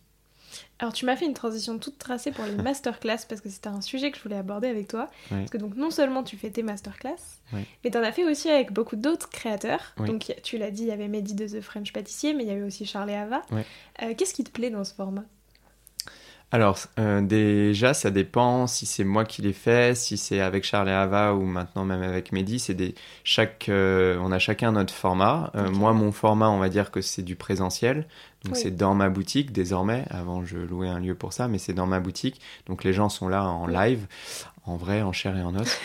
A: Alors tu m'as fait une transition toute tracée pour les masterclass parce que c'était un sujet que je voulais aborder avec toi. Parce que donc non seulement tu fais tes masterclass, mais tu en as fait aussi avec beaucoup d'autres créateurs. Donc tu l'as dit, il y avait Mehdi de The French Pâtissier, mais il y avait aussi Charles et Ava. Euh, qu'est-ce qui te plaît dans ce format?
B: Alors euh, déjà, ça dépend si c'est moi qui l'ai fait, si c'est avec Charles et Ava ou maintenant même avec Mehdi. C'est des chaque, euh, on a chacun notre format. Moi, mon format, on va dire que c'est du présentiel. Donc c'est dans ma boutique désormais. Avant, je louais un lieu pour ça, mais c'est dans ma boutique. Donc les gens sont là en live, en vrai, en chair et en os.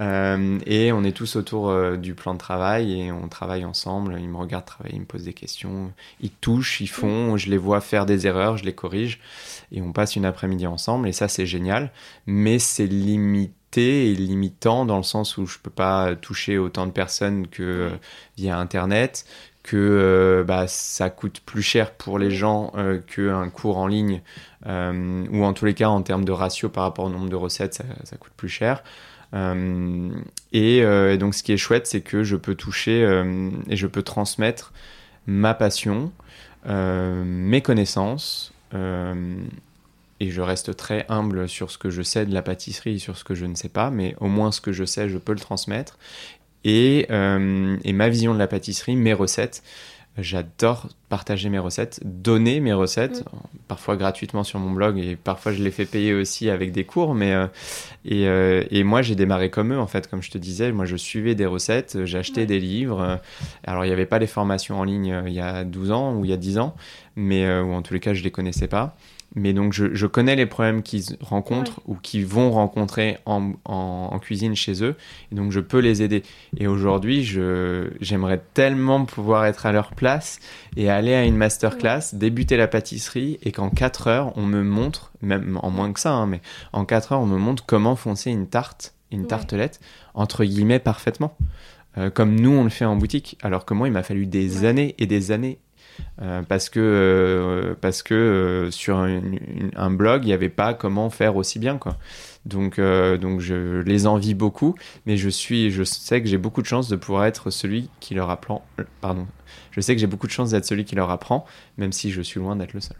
B: euh, et on est tous autour euh, du plan de travail et on travaille ensemble. Ils me regardent travailler, ils me posent des questions. Ils touchent, ils font. Je les vois faire des erreurs, je les corrige. Et on passe une après-midi ensemble. Et ça, c'est génial. Mais c'est limité et limitant dans le sens où je peux pas toucher autant de personnes que euh, via Internet que euh, bah, ça coûte plus cher pour les gens euh, qu'un cours en ligne, euh, ou en tous les cas en termes de ratio par rapport au nombre de recettes, ça, coûte plus cher. Et, donc ce qui est chouette, c'est que je peux toucher et je peux transmettre ma passion, mes connaissances, et je reste très humble sur ce que je sais de la pâtisserie et sur ce que je ne sais pas, mais au moins ce que je sais, je peux le transmettre. Et, euh, et ma vision de la pâtisserie, mes recettes, J'adore partager mes recettes, donner mes recettes, mm. parfois gratuitement sur mon blog et parfois je les fais payer aussi avec des cours. Mais euh, et, euh, et, moi j'ai démarré comme eux en fait, comme je te disais, moi je suivais des recettes, j'achetais des livres. Alors il n'y avait pas les formations en ligne il y a 12 ans ou il y a 10 ans, mais ou en tous les cas je les connaissais pas. Mais donc, je, connais les problèmes qu'ils rencontrent ou qu'ils vont rencontrer en, en, cuisine chez eux. Et donc, je peux les aider. Et aujourd'hui, j'aimerais tellement pouvoir être à leur place et aller à une masterclass, débuter la pâtisserie et qu'en 4 heures, on me montre, même en moins que ça, hein, mais en 4 heures, on me montre comment foncer une tarte, une tartelette, entre guillemets, parfaitement. Euh, comme nous, on le fait en boutique. Alors que moi, il m'a fallu des années et des années euh, parce que, euh, euh, sur un, blog, il n'y avait pas comment faire aussi bien. Quoi. Donc, donc je les envie beaucoup, mais je, suis, je sais que j'ai beaucoup de chance de pouvoir être. Je sais que j'ai beaucoup de chance d'être celui qui leur apprend, même si je suis loin d'être le seul.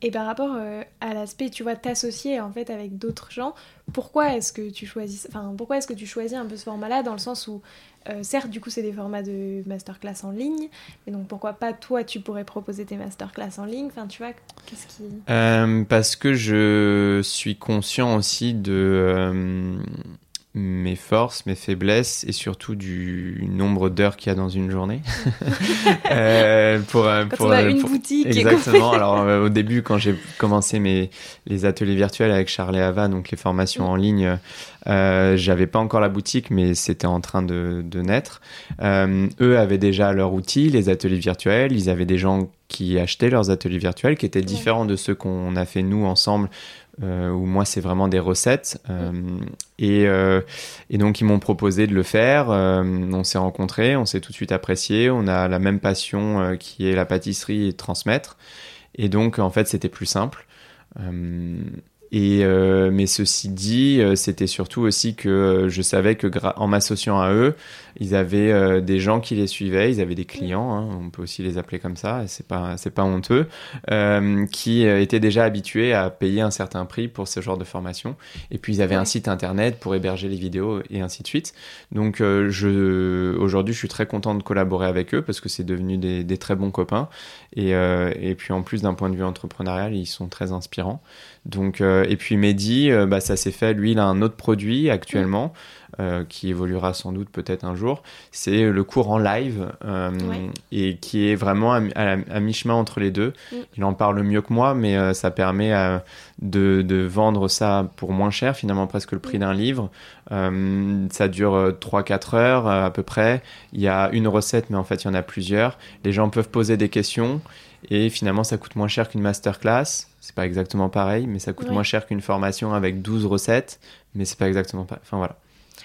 A: Et par rapport à l'aspect, tu vois, t'associer en fait avec d'autres gens, pourquoi est-ce que tu choisis, enfin, pourquoi est-ce que tu choisis un peu ce format-là dans le sens où euh, certes, du coup, c'est des formats de masterclass en ligne, mais donc pourquoi pas toi, tu pourrais proposer tes masterclass en ligne? Enfin, tu vois, qu'est-ce qui.
B: Euh, parce que je suis conscient aussi de. Euh, mes forces, mes faiblesses et surtout du nombre d'heures qu'il y a dans une journée.
A: euh, pour, quand pour, on a une boutique.
B: Exactement. Alors euh, au début, quand j'ai commencé mes les ateliers virtuels avec Charles et Ava, donc les formations en ligne, euh, j'avais pas encore la boutique, mais c'était en train de, de naître. Euh, eux avaient déjà leur outil, les ateliers virtuels. Ils avaient des gens qui achetaient leurs ateliers virtuels, qui étaient différents de ceux qu'on a fait nous ensemble euh, où moi c'est vraiment des recettes. Euh, et, euh, et, donc ils m'ont proposé de le faire. Euh, on s'est rencontrés, on s'est tout de suite apprécié. On a la même passion euh, qui est la pâtisserie et transmettre. Et donc en fait c'était plus simple. Et euh, mais ceci dit, euh, c'était surtout aussi que euh, je savais que en m'associant à eux, ils avaient des gens qui les suivaient, ils avaient des clients, hein, on peut aussi les appeler comme ça, c'est pas c'est pas honteux, qui étaient déjà habitués à payer un certain prix pour ce genre de formation. Et puis ils avaient un site internet pour héberger les vidéos et ainsi de suite. Donc je aujourd'hui, je suis très content de collaborer avec eux parce que c'est devenu des, des, très bons copains. Et, et puis en plus d'un point de vue entrepreneurial, ils sont très inspirants. Donc, euh, et puis Mehdi, euh, bah, ça s'est fait. Lui, il a un autre produit actuellement euh, qui évoluera sans doute peut-être un jour. C'est le cours en live et qui est vraiment à, mi-chemin entre les deux. Mm. Il en parle mieux que moi, mais ça permet de, de, vendre ça pour moins cher, finalement presque le prix mm. d'un livre. ça dure 3-4 heures à peu près. Il y a une recette, mais en fait, il y en a plusieurs. Les gens peuvent poser des questions. Et finalement, ça coûte moins cher qu'une masterclass. C'est pas exactement pareil, mais ça coûte moins cher qu'une formation avec 12 recettes, mais c'est pas exactement pareil. Enfin voilà.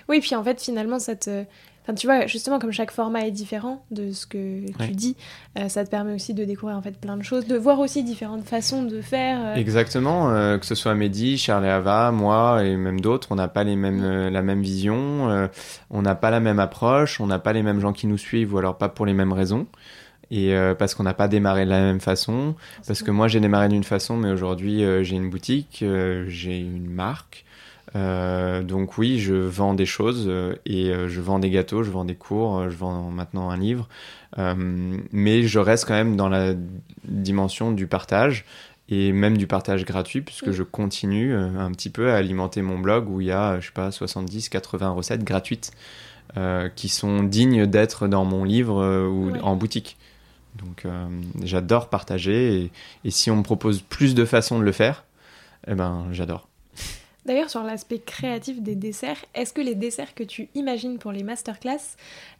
A: Oui, puis en fait, finalement, ça te. Enfin, tu vois, justement, comme chaque format est différent de ce que tu dis, euh, ça te permet aussi de découvrir en fait plein de choses, de voir aussi différentes façons de faire. Euh.
B: Exactement, euh, que ce soit Mehdi, Charles et Ava, moi et même d'autres, on n'a pas les mêmes, la même vision, on n'a pas la même approche, on n'a pas les mêmes gens qui nous suivent ou alors pas pour les mêmes raisons et euh, parce qu'on n'a pas démarré de la même façon, parce que moi j'ai démarré d'une façon, mais aujourd'hui euh, j'ai une boutique, euh, j'ai une marque. donc oui, je vends des choses et je vends des gâteaux, je vends des cours, je vends maintenant un livre, mais je reste quand même dans la dimension du partage et même du partage gratuit puisque je continue un petit peu à alimenter mon blog où il y a, je sais pas, 70, 80 recettes gratuites qui sont dignes d'être dans mon livre ou en boutique. Donc euh, j'adore partager et, si on me propose plus de façons de le faire, eh ben j'adore.
A: D'ailleurs, sur l'aspect créatif des desserts, est-ce que les desserts que tu imagines pour les masterclass,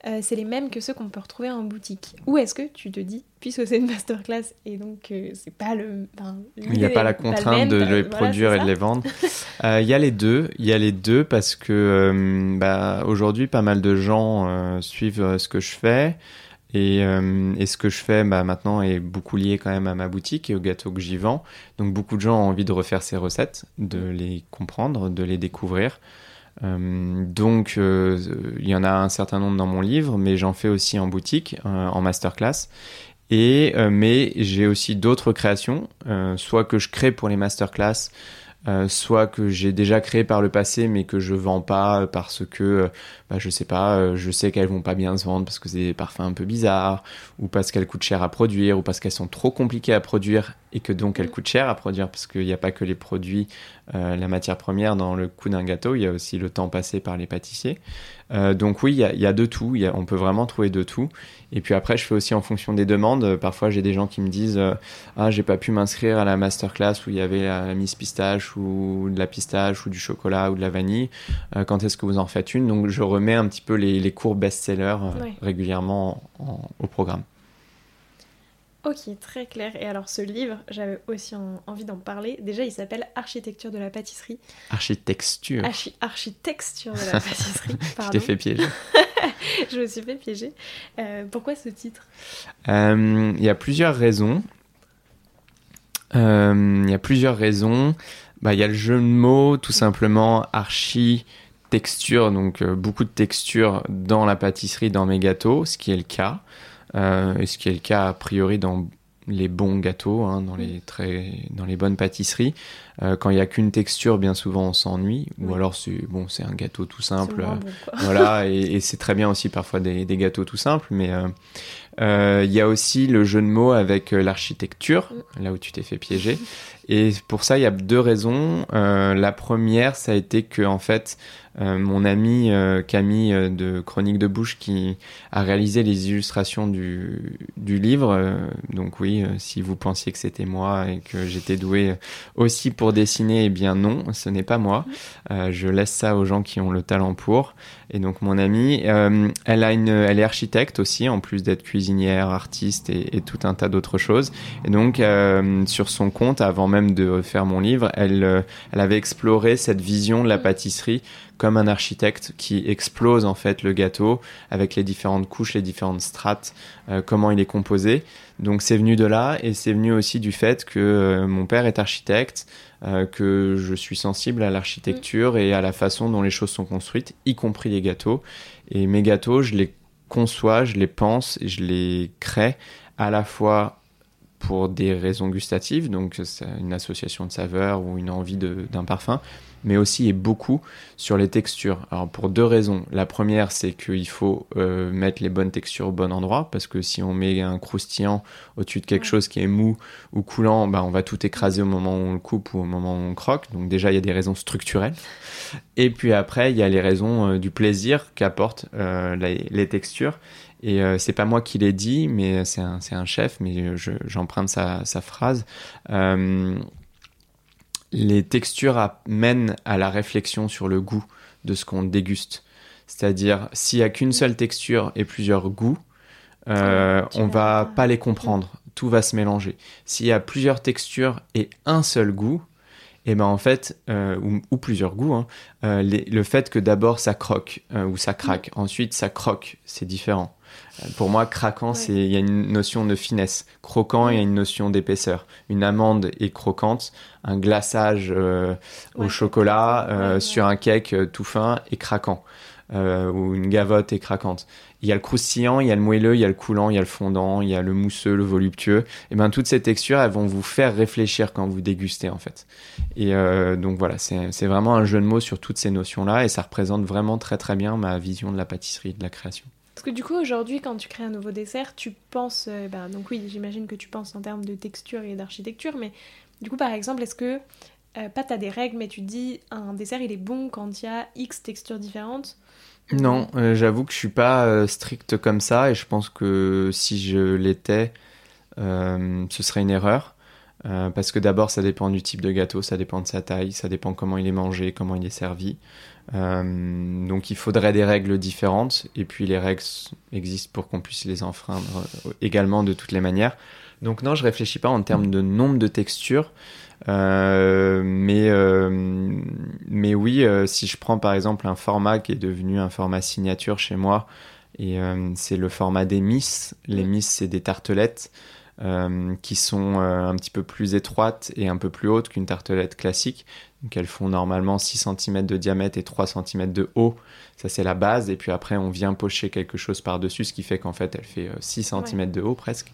A: euh, c'est les mêmes que ceux qu'on peut retrouver en boutique? Ou est-ce que tu te dis, puisque c'est une masterclass et donc euh, c'est pas le.
B: il n'y a pas la contrainte de les produire et de les vendre. Il y a les deux. Il y a les deux parce que bah, aujourd'hui, pas mal de gens suivent ce que je fais. Et, euh, et, ce que je fais bah, maintenant est beaucoup lié quand même à ma boutique et au gâteau que j'y vends. Donc beaucoup de gens ont envie de refaire ces recettes, de les comprendre, de les découvrir. Euh, donc euh, il y en a un certain nombre dans mon livre, mais j'en fais aussi en boutique, en masterclass. Et, mais j'ai aussi d'autres créations, soit que je crée pour les masterclass, euh, soit que j'ai déjà créé par le passé mais que je vends pas parce que euh, bah, je sais pas euh, je sais qu'elles vont pas bien se vendre parce que c'est des parfums un peu bizarres ou parce qu'elles coûtent cher à produire ou parce qu'elles sont trop compliquées à produire et que donc elles mm. coûtent cher à produire parce qu'il n'y a pas que les produits la matière première dans le coût d'un gâteau il y a aussi le temps passé par les pâtissiers euh, donc oui, il y a, de tout, on peut vraiment trouver de tout. Et puis après, je fais aussi en fonction des demandes. Parfois, j'ai des gens qui me disent euh, Ah, j'ai pas pu m'inscrire à la masterclass où il y avait la Miss Pistache ou de la pistache ou du chocolat ou de la vanille. Euh, quand est-ce que vous en faites une? Donc je remets un petit peu les, cours best-sellers régulièrement au programme.
A: Ok, très clair. Et alors ce livre, j'avais aussi envie d'en parler. Déjà, il s'appelle Architecture de la pâtisserie.
B: Architecture.
A: architecture de la pâtisserie.
B: Je t'ai fait piéger.
A: je me suis fait piéger. Euh, pourquoi ce titre?
B: Euh, Il y a plusieurs raisons. Euh, il y a plusieurs raisons. Bah, il y a le jeu de mots, tout simplement, architecture, donc beaucoup de texture dans la pâtisserie, dans mes gâteaux, ce qui est le cas. Euh, ce qui est le cas a priori dans les bons gâteaux, hein, dans, les très, dans les bonnes pâtisseries. Euh, quand il n'y a qu'une texture, bien souvent on s'ennuie, ou alors c'est bon, c'est un gâteau tout simple. voilà, et, c'est très bien aussi parfois des, des gâteaux tout simples, mais euh, il y a aussi le jeu de mots avec l'architecture, mm. là où tu t'es fait piéger. Et pour ça, il y a deux raisons. la première, ça a été que en fait, euh, mon ami euh, Camille euh, de Chronique de Bouche qui a réalisé les illustrations du, du livre. donc oui, si vous pensiez que c'était moi et que j'étais doué aussi pour dessiner, eh bien non, ce n'est pas moi. je laisse ça aux gens qui ont le talent pour. Et donc mon amie, elle, a une, elle est architecte aussi, en plus d'être cuisinière, artiste et, et, tout un tas d'autres choses. Et donc sur son compte, avant même de faire mon livre, elle, elle avait exploré cette vision de la pâtisserie comme un architecte qui explose en fait le gâteau avec les différentes couches, les différentes strates, euh, comment il est composé. Donc c'est venu de là et c'est venu aussi du fait que euh, mon père est architecte, euh, que je suis sensible à l'architecture et à la façon dont les choses sont construites, y compris les gâteaux. Et mes gâteaux, je les conçois, je les pense et je les crée à la fois pour des raisons gustatives, donc une association de saveurs ou une envie d'un parfum, mais aussi et beaucoup sur les textures. Alors pour deux raisons. La première, c'est qu'il faut euh, mettre les bonnes textures au bon endroit, parce que si on met un croustillant au-dessus de quelque chose qui est mou ou coulant, bah, on va tout écraser au moment où on le coupe ou au moment où on croque. Donc déjà, il y a des raisons structurelles. Et puis après, il y a les raisons euh, du plaisir qu'apportent euh, les, textures. Et c'est pas moi qui l'ai dit, mais c'est un, un, chef, mais j'emprunte sa, sa, phrase les textures amènent à la réflexion sur le goût de ce qu'on déguste. C'est-à-dire, s'il n'y a qu'une seule texture et plusieurs goûts, euh, on va pas les comprendre. Tout va se mélanger. S'il y a plusieurs textures et un seul goût, et eh ben en fait, euh, ou, plusieurs goûts, hein, euh, le fait que d'abord ça croque ou ça craque, ensuite ça croque, c'est différent. Pour moi, craquant, c'est il y a une notion de finesse. Croquant, il y a une notion d'épaisseur. Une amande est croquante, un glaçage euh, au chocolat euh, sur un cake euh, tout fin est craquant. ou une gavotte est craquante. Il y a le croustillant, il y a le moelleux, il y a le coulant, il y a le fondant, il y a le mousseux, le voluptueux. Et ben toutes ces textures, elles vont vous faire réfléchir quand vous dégustez en fait. Et donc voilà, c'est vraiment un jeu de mots sur toutes ces notions-là et ça représente vraiment très très bien ma vision de la pâtisserie, de la création.
A: Parce que du coup, aujourd'hui, quand tu crées un nouveau dessert, tu penses. Euh, ben, donc, oui, j'imagine que tu penses en termes de texture et d'architecture, mais du coup, par exemple, est-ce que. Euh, pas t'as des règles, mais tu dis un dessert il est bon quand il y a X textures différentes?
B: Non, euh, j'avoue que je suis pas strict comme ça et je pense que si je l'étais, ce serait une erreur. parce que d'abord, ça dépend du type de gâteau, ça dépend de sa taille, ça dépend comment il est mangé, comment il est servi. Euh, donc il faudrait des règles différentes et puis les règles existent pour qu'on puisse les enfreindre euh, également de toutes les manières. Donc non, je réfléchis pas en termes de nombre de textures, euh, mais mais oui, si je prends par exemple un format qui est devenu un format signature chez moi et c'est le format des miss. Les miss c'est des tartelettes. qui sont un petit peu plus étroites et un peu plus hautes qu'une tartelette classique. Donc elles font normalement 6 cm de diamètre et 3 cm de haut. Ça, c'est la base. Et puis après, on vient pocher quelque chose par-dessus, ce qui fait qu'en fait, elle fait 6 euh, cm de haut presque.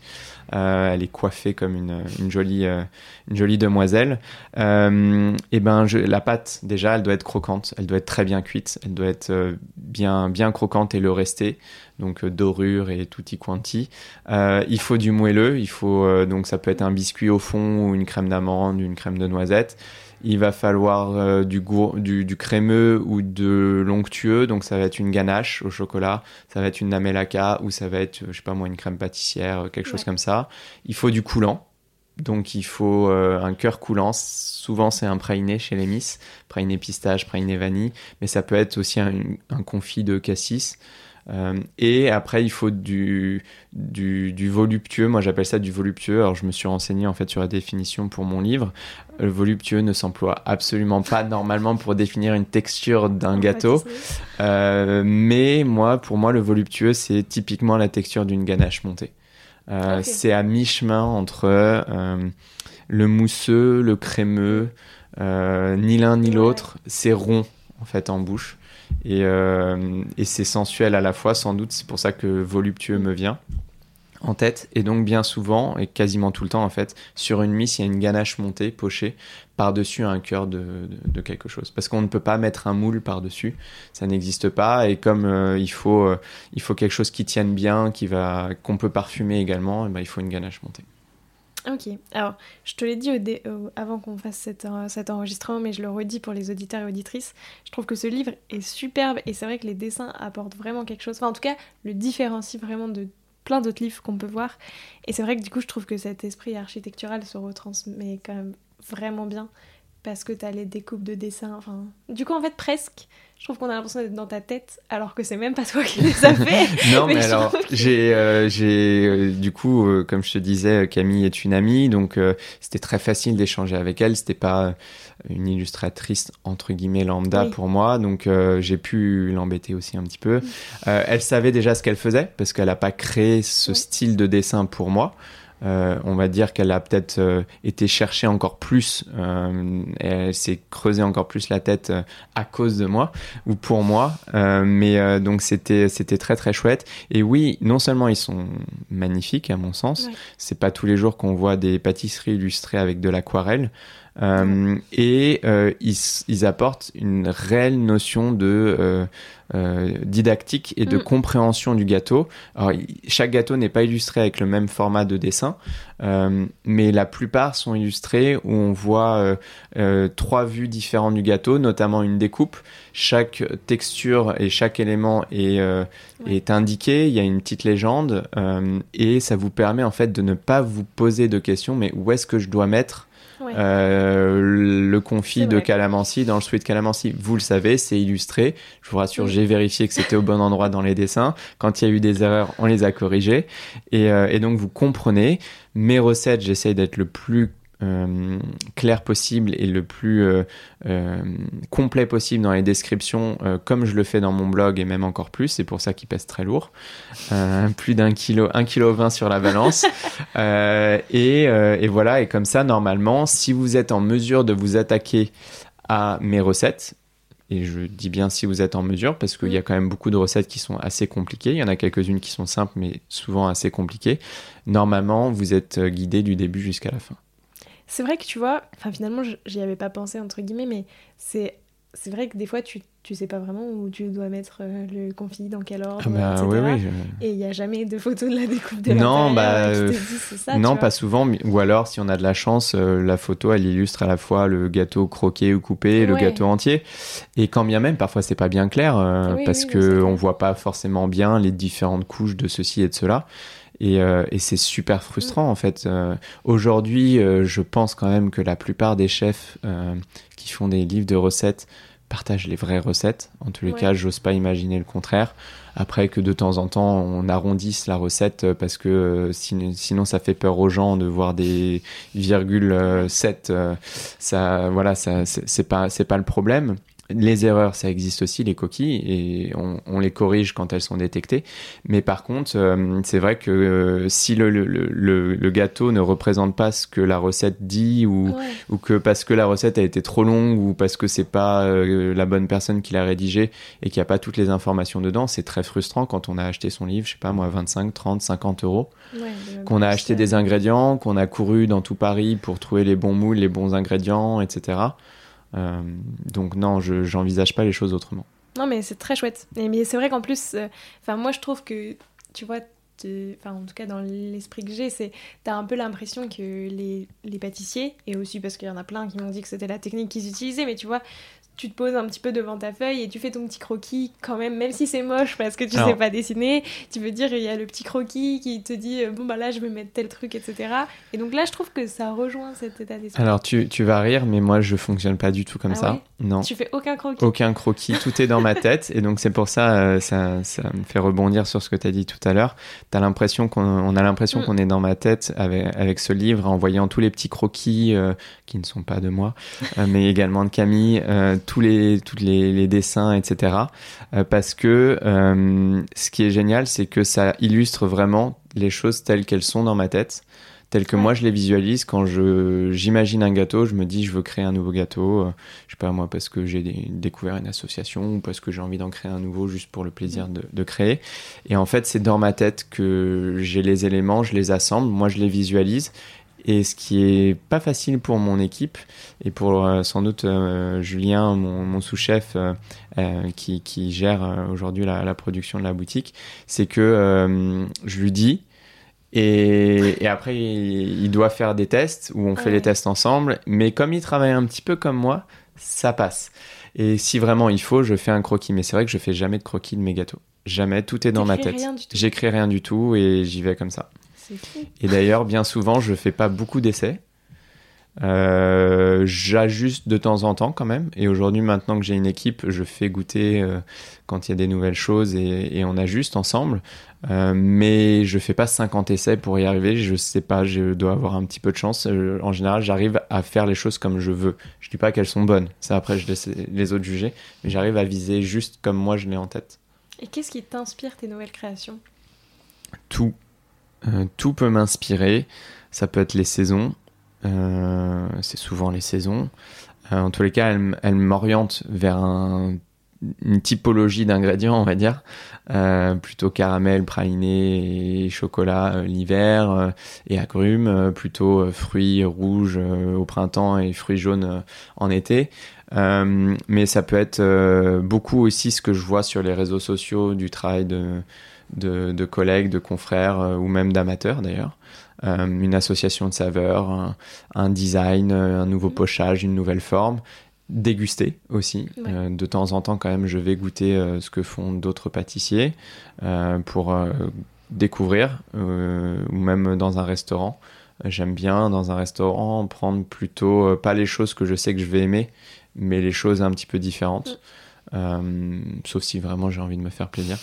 B: Euh, elle est coiffée comme une, une jolie, euh, une jolie demoiselle. et ben, je, la pâte, déjà, elle doit être croquante. Elle doit être très bien cuite. Elle doit être bien, bien croquante et le rester. Donc dorure et tutti quanti. il faut du moelleux. Il faut, donc ça peut être un biscuit au fond ou une crème d'amande, une crème de noisette il va falloir euh, du, du, crémeux ou de l'onctueux, donc ça va être une ganache au chocolat, ça va être une namelaka ou ça va être, je sais pas moi, une crème pâtissière, quelque chose comme ça. Il faut du coulant, donc il faut euh, un cœur coulant. Souvent c'est un praliné chez les Miss, praliné pistache, praliné vanille, mais ça peut être aussi un, un confit de cassis. Euh, et après, il faut du, du, voluptueux. Moi, j'appelle ça du voluptueux. Alors, je me suis renseigné en fait sur la définition pour mon livre. Le voluptueux ne s'emploie absolument pas normalement pour définir une texture d'un gâteau. Euh, mais moi, pour moi, le voluptueux, c'est typiquement la texture d'une ganache montée. Euh, c'est à mi-chemin entre le mousseux, le crémeux, ni l'un ni l'autre. C'est rond en fait en bouche. Euh, et, c'est sensuel à la fois, sans doute, c'est pour ça que voluptueux me vient en tête. Et donc, bien souvent, et quasiment tout le temps, en fait, sur une miss, il y a une ganache montée, pochée, par-dessus un cœur de, quelque chose. Parce qu'on ne peut pas mettre un moule par-dessus, ça n'existe pas. Et comme euh, il, faut, euh, il faut quelque chose qui tienne bien, qui va, qu'on peut parfumer également, et ben, il faut une ganache montée.
A: Ok, alors je te l'ai dit avant qu'on fasse cet, cet, enregistrement, mais je le redis pour les auditeurs et auditrices, je trouve que ce livre est superbe et c'est vrai que les dessins apportent vraiment quelque chose, enfin en tout cas le différencie vraiment de plein d'autres livres qu'on peut voir. Et c'est vrai que du coup je trouve que cet esprit architectural se retransmet quand même vraiment bien parce que tu as les découpes de dessins, enfin du coup en fait presque je trouve qu'on a l'impression d'être dans ta tête alors que c'est même pas toi qui les as fait.
B: non, mais, alors, j'ai, euh, j'ai, euh, du coup, euh, comme je te disais, Camille est une amie, donc c'était très facile d'échanger avec elle. C'était pas une illustratrice entre guillemets lambda pour moi, donc j'ai pu l'embêter aussi un petit peu. Mm. elle savait déjà ce qu'elle faisait parce qu'elle a pas créé ce style de dessin pour moi. Euh, on va dire qu'elle a peut-être euh, été chercher encore plus, euh, elle s'est creusé encore plus la tête à cause de moi ou pour moi. mais donc c'était c'était très très chouette. Et oui, non seulement ils sont magnifiques à mon sens, c'est pas tous les jours qu'on voit des pâtisseries illustrées avec de l'aquarelle. Euh, et euh, ils, ils, apportent une réelle notion de euh, didactique et de mm. compréhension du gâteau. Alors, chaque gâteau n'est pas illustré avec le même format de dessin, mais la plupart sont illustrés où on voit trois vues différentes du gâteau, notamment une découpe. Chaque texture et chaque élément est, est indiqué. Il y a une petite légende et ça vous permet en fait de ne pas vous poser de questions, mais où est-ce que je dois mettre euh, le confit de calamansi dans le sweet calamansi. Vous le savez, c'est illustré. Je vous rassure, j'ai vérifié que c'était au bon endroit dans les dessins. Quand il y a eu des erreurs, on les a corrigées. Et, euh, et donc, vous comprenez. Mes recettes, j'essaye d'être le plus euh, clair possible et le plus euh, euh, complet possible dans les descriptions, comme je le fais dans mon blog et même encore plus. C'est pour ça qu'il pèse très lourd, plus d'un kilo, un kilo vingt sur la balance. et, et, voilà. Et comme ça, normalement, si vous êtes en mesure de vous attaquer à mes recettes, et je dis bien si vous êtes en mesure, parce qu'il y a quand même beaucoup de recettes qui sont assez compliquées. Il y en a quelques-unes qui sont simples, mais souvent assez compliquées. Normalement, vous êtes guidé du début jusqu'à la fin.
A: C'est vrai que tu vois, enfin finalement j'y avais pas pensé entre guillemets, mais c'est c'est vrai que des fois tu tu sais pas vraiment où tu dois mettre euh, le confit dans quel ordre, ah bah, etc. Et il n'y a jamais de photo de la découpe de
B: Non, bah, non, pas souvent. Ou alors, si on a de la chance, euh, la photo, elle illustre à la fois le gâteau croqué ou coupé, le gâteau entier. Et quand bien même, parfois, c'est pas bien clair euh, parce que on voit pas forcément bien les différentes couches de ceci et de cela. Et, euh, et c'est super frustrant en fait. Euh, aujourd'hui, euh, je pense quand même que la plupart des chefs qui font des livres de recettes partagent les vraies recettes. En tous les cas, j'ose pas imaginer le contraire. Après que de temps en temps on arrondisse la recette parce que sinon ça fait peur aux gens de voir des virgules 7 ça voilà ça c'est pas c'est pas le problème les erreurs, ça existe aussi, les coquilles, et on, les corrige quand elles sont détectées. Mais par contre, euh, c'est vrai que euh, si le, le, le, gâteau ne représente pas ce que la recette dit, ou, ou que parce que la recette a été trop longue, ou parce que c'est pas euh, la bonne personne qui l'a rédigée et qu'il n'y a pas toutes les informations dedans, c'est très frustrant quand on a acheté son livre, je sais pas moi, 25, 30, 50 euros, qu'on a acheté des ingrédients, qu'on a couru dans tout Paris pour trouver les bons moules, les bons ingrédients, etc. Euh, donc non, je j'envisage pas les choses autrement.
A: Non, mais c'est très chouette. Et, mais c'est vrai qu'en plus, euh, enfin moi je trouve que, tu vois, enfin en tout cas dans l'esprit que j'ai, c'est t'as un peu l'impression que les, les, pâtissiers, et aussi parce qu'il y en a plein qui m'ont dit que c'était la technique qu'ils utilisaient, mais tu vois, tu te poses un petit peu devant ta feuille et tu fais ton petit croquis quand même, même si c'est moche parce que tu sais pas dessiner. Tu veux dire, il y a le petit croquis qui te dit, euh, bon bah là je vais mettre tel truc, etc. Et donc là, je trouve que ça rejoint cet état d'esprit.
B: Alors tu, tu, vas rire, mais moi je fonctionne pas du tout comme ah ça. non.
A: Tu fais aucun croquis?
B: Aucun croquis, tout est dans ma tête. Et donc c'est pour ça, euh, ça, ça, me fait rebondir sur ce que tu as dit tout à l'heure. As l'impression qu'on on a l'impression mm. qu'on est dans ma tête avec, avec ce livre en voyant tous les petits croquis euh, qui ne sont pas de moi, mais également de Camille tous les, tous les, dessins, etc. Euh, parce que euh, ce qui est génial, c'est que ça illustre vraiment les choses telles qu'elles sont dans ma tête, telles que moi je les visualise. Quand je, j'imagine un gâteau, je me dis je veux créer un nouveau gâteau. Euh, je sais pas moi, parce que j'ai découvert une association ou parce que j'ai envie d'en créer un nouveau juste pour le plaisir de, de créer. Et en fait, c'est dans ma tête que j'ai les éléments, je les assemble, moi je les visualise et ce qui est pas facile pour mon équipe et pour euh, sans doute euh, Julien, mon, sous-chef euh, qui, qui, gère aujourd'hui la, la, production de la boutique, c'est que je lui dis et, et après il, il, doit faire des tests où on fait les tests ensemble, mais comme il travaille un petit peu comme moi, ça passe. Et si vraiment il faut, je fais un croquis. Mais c'est vrai que je fais jamais de croquis de mes gâteaux. Jamais, tout est dans ma tête. J'écris rien du tout et j'y vais comme ça. Et d'ailleurs, bien souvent, je fais pas beaucoup d'essais. Euh, j'ajuste de temps en temps quand même. Et aujourd'hui, maintenant que j'ai une équipe, je fais goûter euh, quand il y a des nouvelles choses et, on ajuste ensemble. Euh, mais je fais pas 50 essais pour y arriver. Je sais pas, je dois avoir un petit peu de chance. en général, j'arrive à faire les choses comme je veux. Je dis pas qu'elles sont bonnes. Ça, après, je laisse les autres juger. Mais j'arrive à viser juste comme moi je l'ai en tête.
A: Et qu'est-ce qui t'inspire tes nouvelles créations?
B: Tout. Euh, tout peut m'inspirer. Ça peut être les saisons. Euh, c'est souvent les saisons. Euh, en tous les cas, elle, elle m'oriente vers une typologie d'ingrédients, on va dire, plutôt caramel, praliné et chocolat l'hiver et agrumes, plutôt fruits rouges au printemps et fruits jaunes en été. mais ça peut être beaucoup aussi ce que je vois sur les réseaux sociaux du travail de, de, collègues, de confrères euh, ou même d'amateurs d'ailleurs. Euh, une association de saveurs, un, design, euh, un nouveau pochage, une nouvelle forme déguster aussi. de temps en temps, quand même, je vais goûter ce que font d'autres pâtissiers pour découvrir, ou même dans un restaurant. J'aime bien, dans un restaurant, prendre plutôt pas les choses que je sais que je vais aimer, mais les choses un petit peu différentes. Euh, sauf si vraiment j'ai envie de me faire plaisir.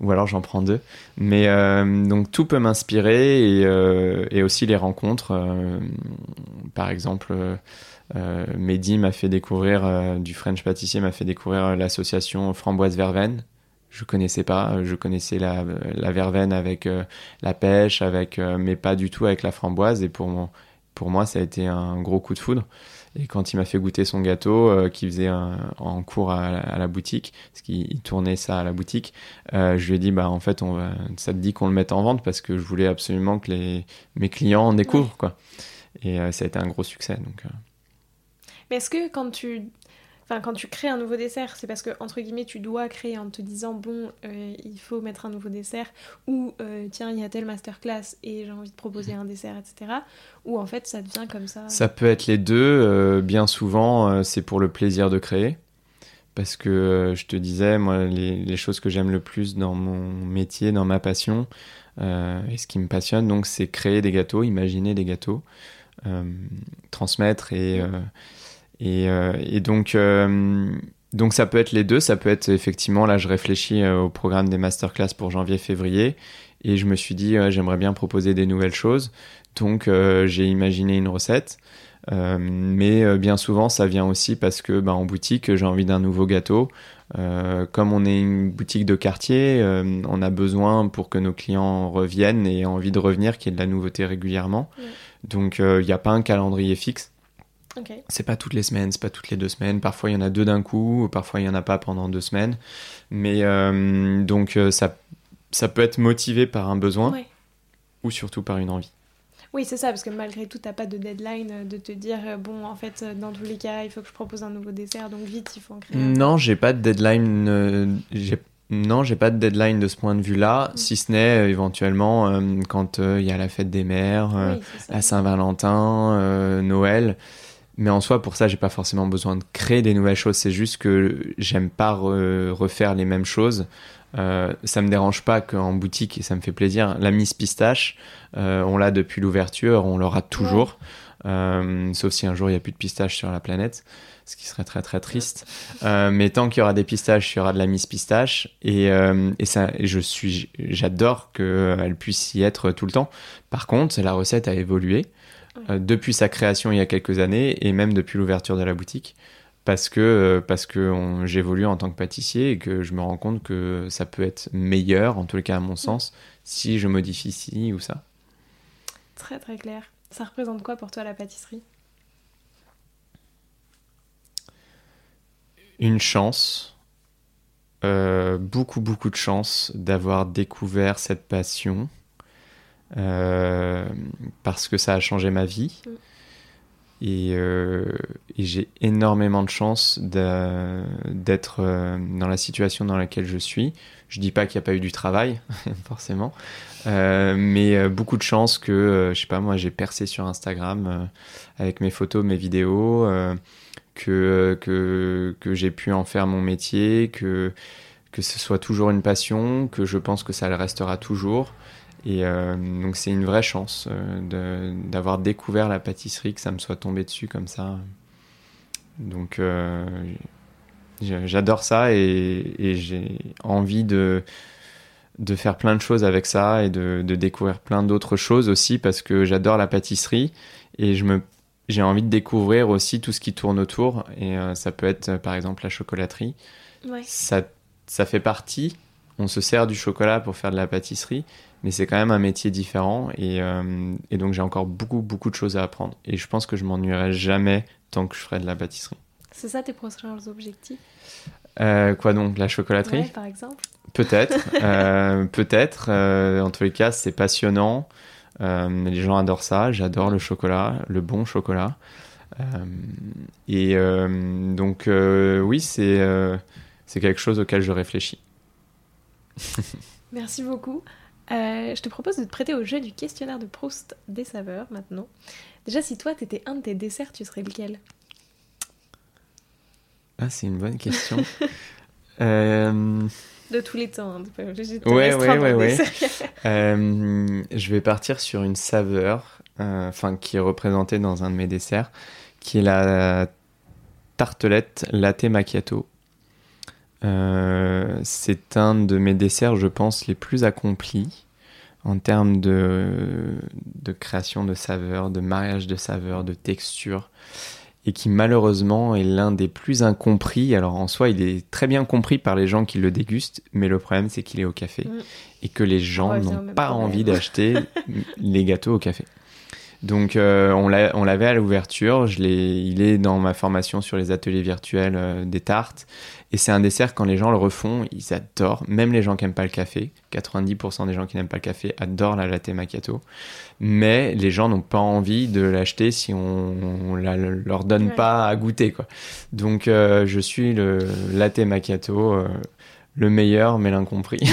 B: Ou alors j'en prends deux. Mais euh, donc tout peut m'inspirer et, euh, aussi les rencontres. par exemple, Mehdi m'a fait découvrir, du French pâtissier m'a fait découvrir l'association Framboise Verveine. Je connaissais pas, je connaissais la, la verveine avec la pêche, avec, mais pas du tout avec la framboise. Et pour, pour moi, ça a été un gros coup de foudre. Et quand il m'a fait goûter son gâteau euh, qu'il faisait en cours à, la boutique, parce qu'il tournait ça à la boutique, euh, je lui ai dit bah en fait on ça te dit qu'on le mette en vente parce que je voulais absolument que les mes clients en découvrent quoi. Et euh, ça a été un gros succès donc.
A: Mais est-ce que quand tu Enfin, quand tu crées un nouveau dessert, c'est parce que, entre guillemets, tu dois créer en te disant, bon, euh, il faut mettre un nouveau dessert, ou euh, tiens, il y a telle masterclass et j'ai envie de proposer un dessert, etc. Ou en fait, ça devient comme ça.
B: Ça peut être les deux. Euh, bien souvent, c'est pour le plaisir de créer. Parce que je te disais, moi, les, choses que j'aime le plus dans mon métier, dans ma passion, et ce qui me passionne, donc, c'est créer des gâteaux, imaginer des gâteaux, transmettre et et, euh, et donc, euh, donc ça peut être les deux. Ça peut être effectivement, là je réfléchis euh, au programme des masterclass pour janvier-février. Et je me suis dit, j'aimerais bien proposer des nouvelles choses. Donc j'ai imaginé une recette. mais bien souvent, ça vient aussi parce que bah, en boutique, j'ai envie d'un nouveau gâteau. comme on est une boutique de quartier, on a besoin pour que nos clients reviennent et aient envie de revenir qu'il y ait de la nouveauté régulièrement. Donc il n'y a pas un calendrier fixe. C'est pas toutes les semaines, c'est pas toutes les deux semaines. Parfois il y en a deux d'un coup, parfois il y en a pas pendant deux semaines. Mais euh, donc euh, ça, ça peut être motivé par un besoin ou surtout par une envie.
A: Oui, c'est ça, parce que malgré tout, t'as pas de deadline euh, de te dire, bon, en fait, dans tous les cas, il faut que je propose un nouveau dessert, donc vite, il faut en créer.
B: Non, j'ai pas de deadline. Non, j'ai pas de deadline de ce point de vue-là, mm. si ce n'est éventuellement quand il y a la fête des mères, la Saint-Valentin, Noël. Mais en soi, pour ça, j'ai pas forcément besoin de créer des nouvelles choses. C'est juste que j'aime pas refaire les mêmes choses. Euh, ça me dérange pas qu'en boutique, et ça me fait plaisir, la Miss Pistache, euh, on l'a depuis l'ouverture, on l'aura toujours. Euh, sauf si un jour il n'y a plus de pistache sur la planète, ce qui serait très très triste. Mais tant qu'il y aura des pistaches, il y aura de la Miss Pistache. Et, et ça, je suis, j'adore qu'elle puisse y être tout le temps. Par contre, la recette a évolué. Euh, depuis sa création il y a quelques années et même depuis l'ouverture de la boutique parce que, euh, parce que j'évolue en tant que pâtissier et que je me rends compte que ça peut être meilleur, en tous les cas à mon sens, si je modifie ci ou ça.
A: Très très clair. Ça représente quoi pour toi la pâtisserie?
B: Une chance, euh, beaucoup beaucoup de chance d'avoir découvert cette passion parce que ça a changé ma vie. Mm. Euh, et, j'ai énormément de chance d'être euh, dans la situation dans laquelle je suis. Je dis pas qu'il n'y a pas eu du travail, forcément, mais beaucoup de chance que, je sais pas, moi j'ai percé sur Instagram avec mes photos, mes vidéos, que, que, que j'ai pu en faire mon métier, que, que ce soit toujours une passion, que je pense que ça le restera toujours. Et euh, donc c'est une vraie chance euh, d'avoir découvert la pâtisserie, que ça me soit tombé dessus comme ça. Donc euh, j'adore ça et, j'ai envie de, de faire plein de choses avec ça et de, de découvrir plein d'autres choses aussi parce que j'adore la pâtisserie et je me j'ai envie de découvrir aussi tout ce qui tourne autour et ça peut être par exemple la chocolaterie. Ouais. Ça, ça fait partie. On se sert du chocolat pour faire de la pâtisserie, mais c'est quand même un métier différent et, euh, et donc j'ai encore beaucoup beaucoup de choses à apprendre et je pense que je m'ennuierai jamais tant que je ferai de la pâtisserie.
A: C'est ça tes prochains objectifs?
B: Euh, Quoi donc la chocolaterie?
A: Par exemple
B: Peut-être, euh, peut-être. en tous les cas, c'est passionnant. les gens adorent ça. J'adore le chocolat, le bon chocolat. et donc oui, c'est c'est quelque chose auquel je réfléchis.
A: Merci beaucoup. Euh, je te propose de te prêter au jeu du questionnaire de Proust des saveurs maintenant. Déjà, si toi, t'étais un de tes desserts, tu serais lequel?
B: Ah, c'est une bonne question. Euh,
A: de tous les temps, hein,
B: ouais, ouais, ouais, ouais. euh, je vais partir sur une saveur, enfin qui est représentée dans un de mes desserts, qui est la tartelette latte macchiato. Euh, c'est un de mes desserts, je pense, les plus accomplis en termes de, de création de saveurs, de mariage de saveurs, de texture, et qui malheureusement est l'un des plus incompris. Alors en soi, il est très bien compris par les gens qui le dégustent, mais le problème c'est qu'il est au café, mm. et que les gens n'ont pas envie d'acheter les gâteaux au café. Donc euh, on l'avait à l'ouverture, il est dans ma formation sur les ateliers virtuels euh, des tartes. Et c'est un dessert, quand les gens le refont, ils adorent. Même les gens qui n'aiment pas le café, 90% des gens qui n'aiment pas le café adorent la latte macchiato. Mais les gens n'ont pas envie de l'acheter si on, ne leur donne pas à goûter. Quoi. Donc euh, je suis le latte macchiato le meilleur mais l'incompris.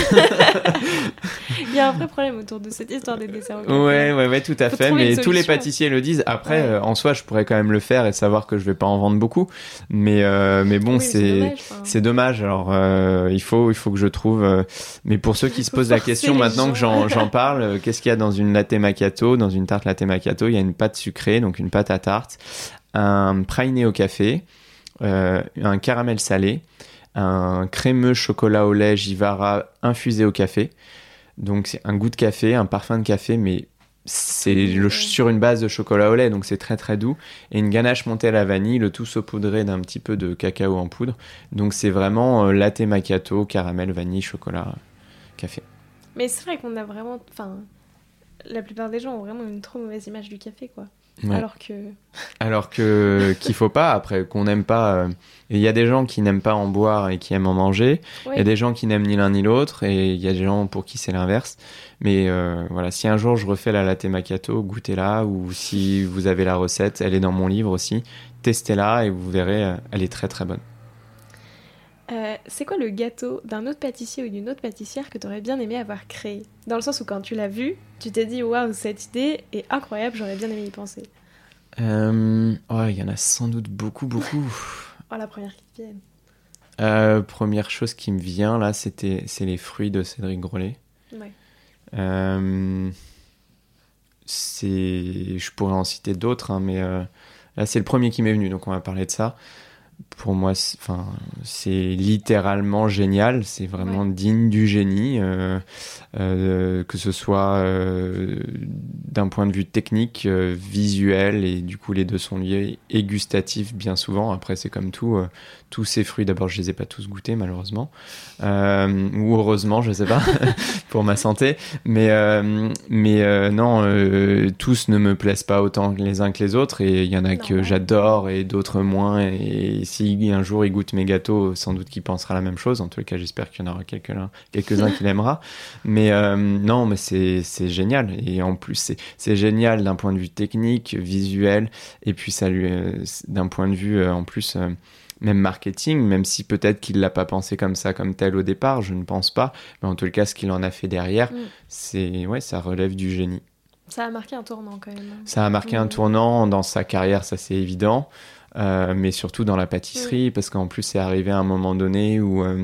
A: Il y a un vrai problème autour de cette histoire des desserts.
B: Ouais, ouais, ouais, tout à fait. Mais tous les pâtissiers le disent. Après, euh, en soi, je pourrais quand même le faire et savoir que je vais pas en vendre beaucoup. Mais, euh, mais bon, c'est c'est dommage. Alors, euh, il faut il faut que je trouve. mais pour ceux qui se posent la question maintenant que j'en parle, qu'est-ce qu'il y a dans une latte macchiato Dans une tarte latte macchiato, il y a une pâte sucrée, donc une pâte à tarte, un praliné au café, un caramel salé un crémeux chocolat au lait Givara infusé au café. Donc c'est un goût de café, un parfum de café, mais c'est sur une base de chocolat au lait, donc c'est très très doux. Et une ganache montée à la vanille, le tout saupoudré d'un petit peu de cacao en poudre. Donc c'est vraiment euh, latte macchiato, caramel, vanille, chocolat, café.
A: Mais c'est vrai qu'on a vraiment. Enfin, la plupart des gens ont vraiment une trop mauvaise image du café, quoi.
B: Ouais.
A: Alors que.
B: Alors que qu'il faut pas, après, qu'on n'aime pas. euh, Il y a des gens qui n'aiment pas en boire et qui aiment en manger. Il y a des gens qui n'aiment ni l'un ni l'autre et il y a des gens pour qui c'est l'inverse. Mais euh, voilà, si un jour je refais la latte macchiato, goûtez-la. Ou si vous avez la recette, elle est dans mon livre aussi. Testez-la et vous verrez, euh, elle est très très bonne.
A: C'est quoi le gâteau d'un autre pâtissier ou d'une autre pâtissière que tu aurais bien aimé avoir créé? Dans le sens où quand tu l'as vu, tu t'es dit waouh, cette idée est incroyable, j'aurais bien aimé y penser.
B: Euh, il y en a sans doute beaucoup, beaucoup.
A: Oh, la première qui te vient.
B: Euh, première chose qui me vient là, c'était c'est les fruits de Cédric Grolet.
A: Ouais.
B: Euh, c'est, je pourrais en citer d'autres, hein, mais là c'est le premier qui m'est venu, donc on va parler de ça. Pour moi, c'est- enfin, c'est littéralement génial. C'est vraiment digne du génie, euh, euh, que ce soit euh, d'un point de vue technique, visuel, et du coup les deux sont liés, et gustatif bien souvent. Après, c'est comme tout, tous ces fruits. D'abord, je les ai pas tous goûtés malheureusement, ou heureusement, je sais pas, pour ma santé. Mais, mais non, tous ne me plaisent pas autant les uns que les autres. Et il y en a que j'adore et d'autres moins. Et, si un jour il goûte mes gâteaux, sans doute qu'il pensera la même chose. En tout cas, j'espère qu'il y en aura quelques-uns quelques qu'il aimera. Mais euh, non, mais c'est génial. Et en plus, c'est génial d'un point de vue technique, visuel. Et puis, ça lui, euh, d'un point de vue, euh, en plus. même marketing, même si peut-être qu'il l'a pas pensé comme ça, comme tel au départ, je ne pense pas. Mais en tout cas, ce qu'il en a fait derrière,
A: Mm.
B: c'est ouais, ça relève du génie.
A: Ça a marqué un tournant quand même.
B: Ça a marqué un
A: Mm.
B: tournant dans sa carrière, ça c'est évident, euh, mais surtout dans la pâtisserie, parce qu'en plus c'est arrivé à un moment donné où, euh,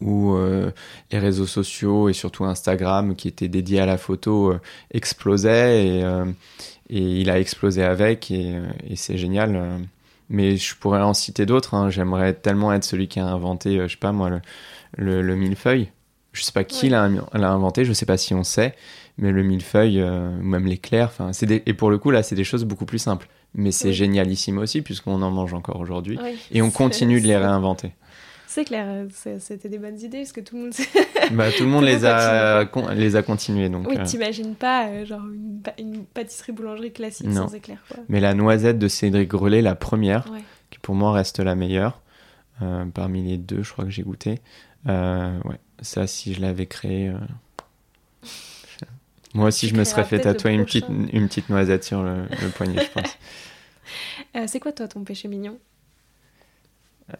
B: où euh, les réseaux sociaux et surtout Instagram, qui était dédié à la photo, euh, explosaient et, euh, et il a explosé avec et, et c'est génial. Mais je pourrais en citer d'autres. hein. J'aimerais tellement être celui qui a inventé, je sais pas moi, le, le, le millefeuille. Je sais pas qui
A: Ouais.
B: l'a inventé, je sais pas si on sait, mais le millefeuille, euh, ou même l'éclair, des... et pour le coup là, c'est des choses beaucoup plus simples. Mais c'est
A: Oui.
B: génialissime aussi puisqu'on en mange encore aujourd'hui et on continue de les réinventer.
A: C'est clair, c'était des bonnes idées parce que tout le monde.
B: bah, tout le monde les a con- les a continués donc.
A: oui,
B: euh,
A: t'imagines pas euh, genre une, pâtisserie-boulangerie classique
B: Non.
A: sans éclair quoi.
B: Mais la noisette de Cédric Grelet, la première,
A: Ouais.
B: qui pour moi reste la meilleure euh, parmi les deux, je crois que j'ai goûté. Ouais, ça si je l'avais créé. euh, Moi aussi, je me serais fait tatouer une petite, une petite noisette sur le, le poignet, je pense.
A: Euh, c'est quoi toi ton péché mignon?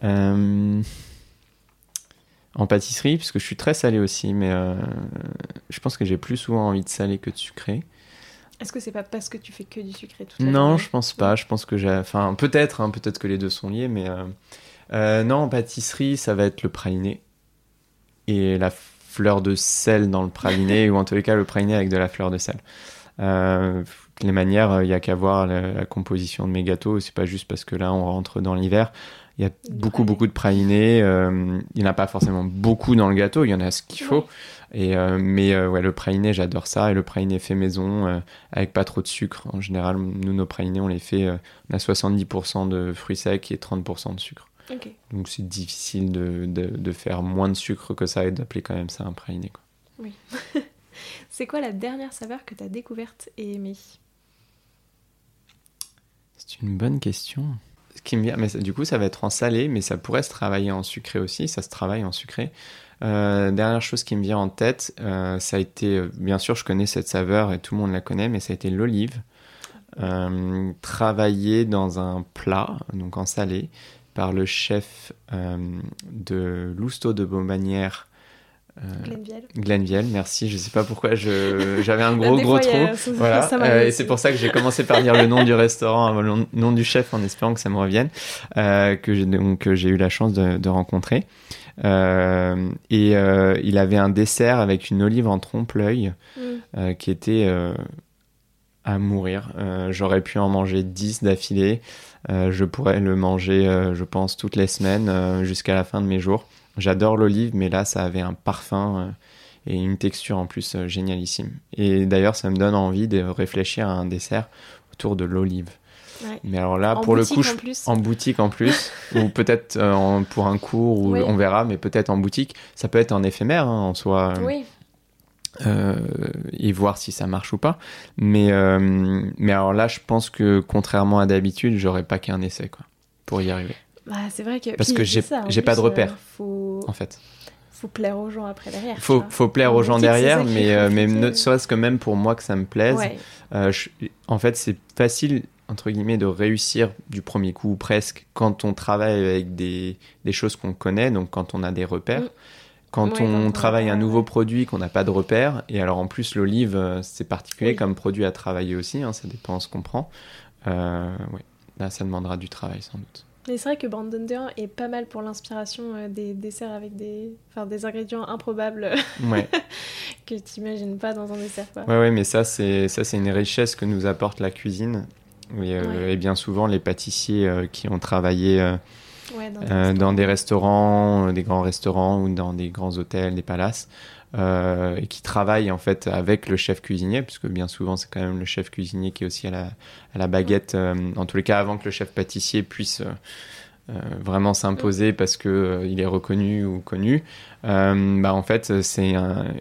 B: Euh, En pâtisserie, puisque je suis très salé aussi, mais euh, je pense que j'ai plus souvent envie de salé que de sucré.
A: Est-ce que c'est pas parce que tu fais que du sucré toute la
B: Non, je pense pas. Je pense que j'ai. Enfin, peut-être, hein, peut-être que les deux sont liés, mais. non, en pâtisserie, ça va être le praliné. Et la fleur de sel dans le praliné, ou en tous les cas, le praliné avec de la fleur de sel. Euh, les manières, il y a qu'à voir la, la composition de mes gâteaux. C'est pas juste parce que là, on rentre dans l'hiver. Il y a beaucoup,
A: praliné.
B: beaucoup de pralinés. euh, il n'y en a pas forcément beaucoup dans le gâteau. Il y en a ce qu'il faut. Et, euh, mais euh, ouais, le praliné, j'adore ça. Et le praliné fait maison, euh, avec pas trop de sucre. En général, nous, nos pralinés, on les fait, euh, on a 70% de fruits secs et 30% de sucre. Donc c'est difficile de, de, de faire moins de sucre que ça et d'appeler quand même ça un praliné. Quoi.
A: C'est quoi la dernière saveur que t'as découverte et aimée?
B: C'est une bonne question. Ce qui me vient, mais ça- du coup, ça va être en salé, mais ça pourrait se travailler en sucré aussi. Ça se travaille en sucré. Euh, dernière chose qui me vient en tête, euh, ça a été, euh, bien sûr, je connais cette saveur et tout le monde la connaît, mais ça a été l'olive. Euh, travaillée dans un plat, donc en salé, par le chef euh, de Lousteau de Beaumanière, euh,
A: Glenviel
B: Glenviel. Merci, je sais pas pourquoi je- j'avais un gros gros trou. Voilà, euh, et c'est pour ça que j'ai commencé par dire le nom du restaurant le nom du chef en espérant que ça me revienne, euh, que j'ai donc que j'ai eu la chance de, de rencontrer. Euh, et il avait un dessert avec une olive en trompe-l'œil
A: Mm.
B: euh, qui était à mourir. Euh, J'aurais pu en manger 10 d'affilée. Euh, je pourrais le manger, euh, je pense, toutes les semaines jusqu'à la fin de mes jours. J'adore l'olive, mais là, ça avait un parfum. et une texture en plus génialissime. Et d'ailleurs, ça me donne envie de réfléchir à un dessert autour de l'olive.
A: Ouais.
B: Mais alors là,
A: En
B: pour le coup,
A: en
B: en boutique en plus, ou peut-être pour un cours, ou
A: Oui.
B: on verra, mais peut-être en boutique. Ça peut être en éphémère hein, en soi,
A: Oui,
B: euh, et voir si ça marche ou pas. Mais, euh, mais alors là, je pense que contrairement à d'habitude, j'aurais pas qu'un essai quoi, pour y arriver,
A: bah, c'est vrai que.
B: Parce
A: puis
B: que j'ai- pas de
A: euh, faut...
B: en fait.
A: faut plaire aux gens après derrière.
B: Faut, faut plaire aux gens derrière, mais, euh, mais ne serait-ce que même pour moi que ça me plaise,
A: Ouais,
B: je- en fait, c'est facile, entre guillemets, de réussir du premier coup ou presque quand on travaille avec des, des choses qu'on connaît, donc quand on a des repères.
A: Mm.
B: Quand on travaille un nouveau produit qu'on n'a pas de repères, et alors en plus l'olive, euh, c'est particulier
A: Oui.
B: comme produit à travailler aussi, hein, ça dépend ce qu'on prend. Euh, ouais. Là, ça demandera du travail sans doute.
A: Mais c'est vrai que Brandon Dean est pas mal pour l'inspiration euh, des desserts avec des, enfin, des ingrédients improbables
B: Ouais,
A: que tu n'imagines pas dans un dessert. Quoi.
B: ouais, ouais mais ça, c'est ça, c'est une richesse que nous apporte la cuisine. Et, euh,
A: Ouais.
B: et bien souvent, les pâtissiers euh, qui ont travaillé
A: Ouais, dans,
B: Euh, dans des restaurants, euh, des grands restaurants ou dans des grands hôtels, des palaces, euh, et qui travaillent en fait avec le chef cuisinier, puisque bien souvent c'est quand même le chef cuisinier qui est aussi à la, à la baguette, euh, en tous les cas avant que le chef pâtissier puisse euh, euh, vraiment s'imposer parce que euh, il est reconnu ou connu. Euh, bah en fait c'est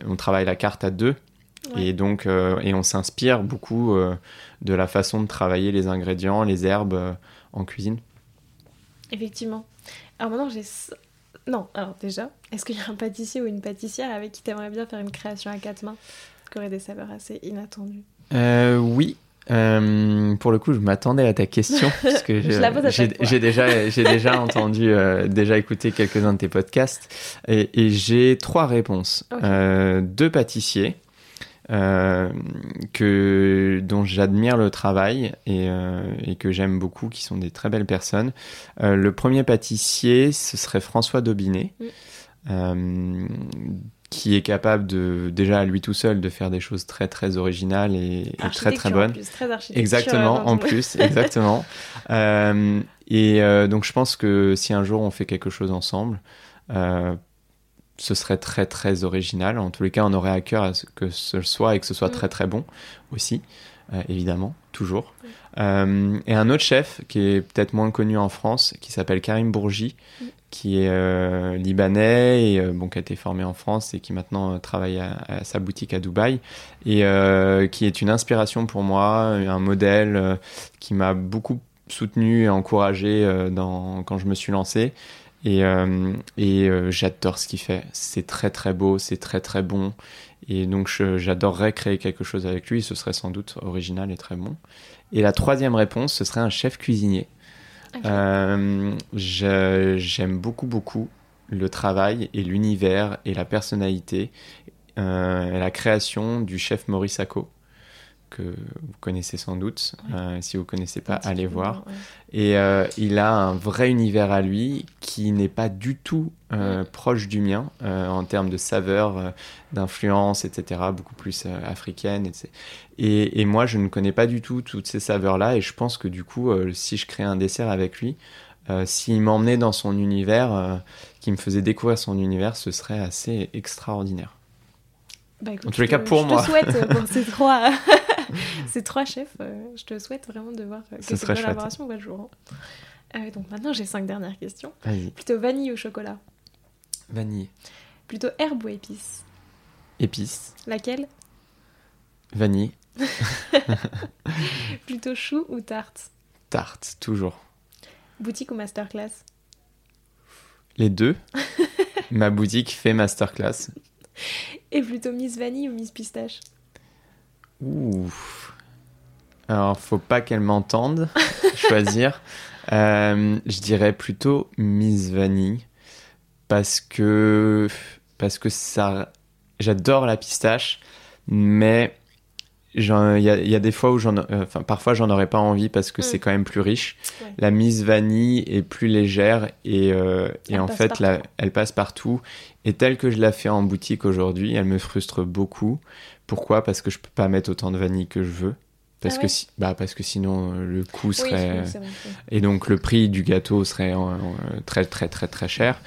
B: on travaille la carte à deux
A: Ouais.
B: et donc euh, et on s'inspire beaucoup euh, de la façon de travailler les ingrédients, les herbes euh, en cuisine.
A: Effectivement. Alors maintenant, j'ai. Non, alors déjà, est-ce qu'il y a un pâtissier ou une pâtissière avec qui t'aimerais bien faire une création à quatre mains qui aurait des saveurs assez inattendues?
B: Euh, oui. Euh, pour le coup, je m'attendais à ta question parce que j'ai déjà j'ai déjà entendu euh, déjà écouté quelques-uns de tes podcasts et, et j'ai trois réponses. Euh, deux pâtissiers euh, que dont j'admire le travail et, euh, et que j'aime beaucoup, qui sont des très belles personnes. Euh, le premier pâtissier, ce serait François Daubinet.
A: Mm.
B: qui est capable de déjà à lui tout seul de faire des choses très très originales et, et très très
A: Architecture, en
B: bonnes.
A: plus, très
B: Exactement,
A: euh,
B: en plus, exactement. Et donc je pense que si un jour on fait quelque chose ensemble, ce serait très très original. En tous les cas, on aurait à cœur à ce que ce soit et que ce soit
A: Mm.
B: très très bon aussi, euh, évidemment, toujours. Euh, et un autre chef qui est peut-être moins connu en France, qui s'appelle Karim Bourgi,
A: Mm.
B: qui est euh, libanais et bon, qui a été formé en France et qui maintenant travaille à, à sa boutique à Dubaï et qui est une inspiration pour moi, un modèle qui m'a beaucoup soutenu et encouragé dans, quand je me suis lancé. Et, euh, et euh, j'adore ce qu'il fait. C'est très très beau, c'est très très bon. Et donc j'adorerais créer quelque chose avec lui. Ce serait sans doute original et très bon. Et la troisième réponse, ce serait un chef cuisinier. Euh, J'aime beaucoup, beaucoup le travail et l'univers et la personnalité euh, et la création du chef Maurice Sacco, que vous connaissez sans doute. Euh, si vous connaissez pas, allez voir.
A: ouais.
B: Et euh, il a un vrai univers à lui qui n'est pas du tout euh, proche du mien en termes de saveur, d'influence, etc. Beaucoup plus africaine. etc. Et, et moi, je ne connais pas du tout toutes ces saveurs-là. Et je pense que du coup, si je crée un dessert avec lui, euh, s'il m'emmenait dans son univers, euh, qui me faisait découvrir son univers, ce serait assez extraordinaire.
A: Bah, écoute,
B: En tous les
A: je
B: cas, pour
A: je
B: moi.
A: te souhaite pour ces trois, ces trois chefs, euh, je te souhaite vraiment de voir que cette collaboration voit le jour. donc maintenant, j'ai cinq dernières questions. Plutôt vanille ou chocolat?
B: Vanille.
A: Plutôt herbe ou épice
B: Épices.
A: Laquelle?
B: Vanille.
A: Plutôt chou ou tarte?
B: Tarte. Toujours.
A: Boutique ou masterclass?
B: Les deux. Ma boutique fait masterclass.
A: Et plutôt Miss Vanille ou Miss Pistache?
B: Ouh. Alors, faut pas qu'elle m'entende choisir. Euh, je dirais plutôt Miss Vanille parce que parce que ça, j'adore la pistache, mais il y, a- il y a des fois où j'en, euh, enfin parfois j'en aurais pas envie parce que
A: Mm.
B: c'est quand même plus riche.
A: Ouais.
B: La Miss Vanille est plus légère et, euh, et en fait la- elle passe partout. Et telle que je la fais en boutique aujourd'hui, elle me frustre beaucoup. Pourquoi? Parce que je peux pas mettre autant de vanille que je veux. Parce,
A: Ah
B: que si- bah, parce que sinon, euh, le coût serait.
A: oui.
B: Et donc le prix du gâteau serait euh, très très très très cher.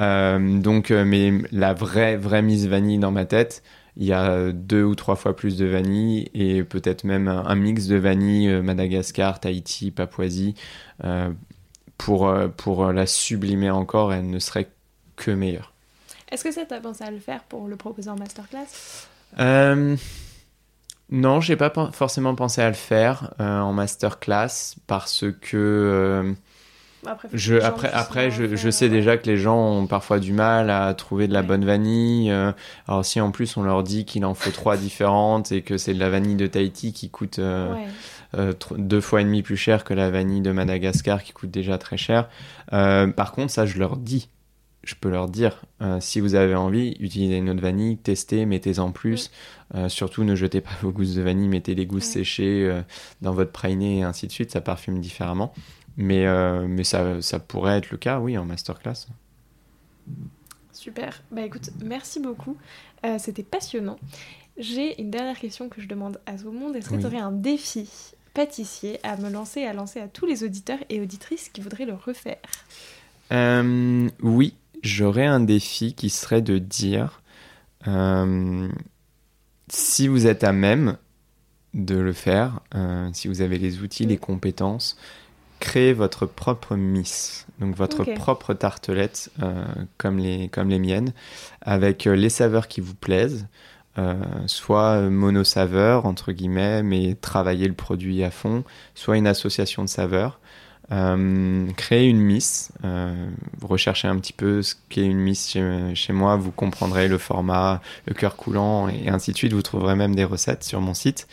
B: Euh, donc, mais la vraie vraie mise vanille dans ma tête, il y a deux ou trois fois plus de vanille et peut-être même un, un mix de vanille Madagascar, Tahiti, Papouasie euh, pour pour la sublimer encore. Elle ne serait que meilleure.
A: Est-ce que ça, t'as pensé à le faire pour le proposer en masterclass?
B: Euh, non, j'ai pas pen- forcément pensé à le faire euh, en masterclass parce que euh,
A: Après,
B: Je, après, après sais déjà que les gens ont parfois du mal à trouver de la
A: Ouais.
B: bonne vanille. euh, alors si en plus on leur dit qu'il en faut trois différentes et que c'est de la vanille de Tahiti qui coûte
A: Ouais.
B: euh, deux fois et demi plus cher que la vanille de Madagascar qui coûte déjà très cher. Euh, par contre, ça je leur dis. Je peux leur dire, euh, si vous avez envie, utilisez une autre vanille, testez, mettez-en plus. Euh, surtout, ne jetez pas vos gousses de vanille, mettez les gousses
A: Ouais.
B: séchées euh, dans votre praliné et ainsi de suite, ça parfume différemment. Mais, mais ça, ça pourrait être le cas, oui, en masterclass.
A: Super. Bah écoute, merci beaucoup. C'était passionnant. J'ai une dernière question que je demande à tout le monde. Est-ce que
B: Oui.
A: tu aurais un défi pâtissier à me lancer, à lancer à tous les auditeurs et auditrices qui voudraient le refaire?
B: Oui, j'aurais un défi qui serait de dire euh, si vous êtes à même de le faire, euh, si vous avez les outils,
A: Mm.
B: les compétences, créez votre propre miss, donc votre propre tartelette euh, comme, les, comme les miennes, avec les saveurs qui vous plaisent. soit mono-saveur, entre guillemets, mais travailler le produit à fond, soit une association de saveurs. Euh, créer une miss, euh, recherchez un petit peu ce qu'est une miss chez, chez moi, vous comprendrez le format, le cœur coulant et ainsi de suite. Vous trouverez même des recettes sur mon site.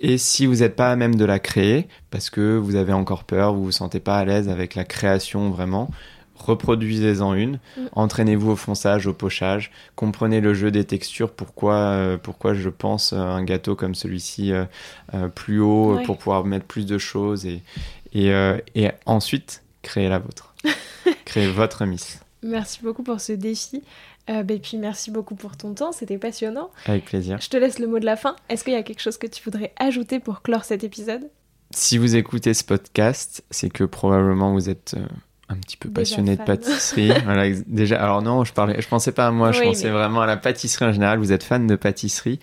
B: Et si vous n'êtes pas à même de la créer, parce que vous avez encore peur, vous vous sentez pas à l'aise avec la création vraiment, reproduisez-en une,
A: Mm.
B: entraînez-vous au fonçage, au pochage, comprenez le jeu des textures, pourquoi, euh, pourquoi je pense un gâteau comme celui-ci euh, euh, plus haut,
A: Ouais.
B: pour pouvoir mettre plus de choses, et, et, euh, et ensuite créez la vôtre. créez votre miss.
A: Merci beaucoup pour ce défi. Euh, et puis merci beaucoup pour ton temps, c'était passionnant.
B: Avec plaisir.
A: Je te laisse le mot de la fin. Est-ce qu'il y a quelque chose que tu voudrais ajouter pour clore cet épisode?
B: Si vous écoutez ce podcast, c'est que probablement vous êtes euh, un petit peu passionné de pâtisserie. voilà, déjà, alors non, je parlais, je pensais pas à moi, je pensais
A: mais-
B: vraiment à la pâtisserie en général. Vous êtes fan de pâtisserie,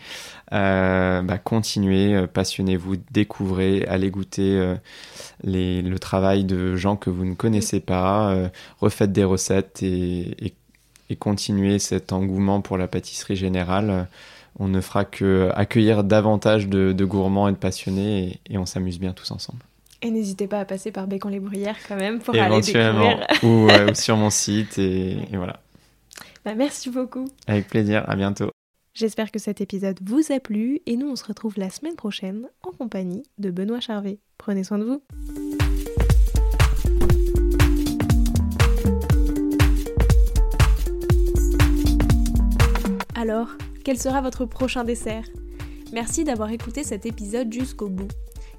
B: euh, bah, continuez, euh, passionnez-vous, découvrez, allez goûter euh, les, le travail de gens que vous ne connaissez pas, refaites des recettes et, et, et continuez cet engouement pour la pâtisserie générale. On ne fera que accueillir davantage de, de gourmands et de passionnés et- et on s'amuse bien tous ensemble.
A: Et n'hésitez pas à passer par Bécon les Bruyères quand même pour aller découvrir.
B: ou, ou sur mon site et, et voilà
A: Bah, merci beaucoup.
B: avec plaisir à bientôt
A: J'espère que cet épisode vous a plu et nous on se retrouve la semaine prochaine en compagnie de Benoît Charvet. Prenez soin de vous. Alors, quel sera votre prochain dessert? Merci d'avoir écouté cet épisode jusqu'au bout.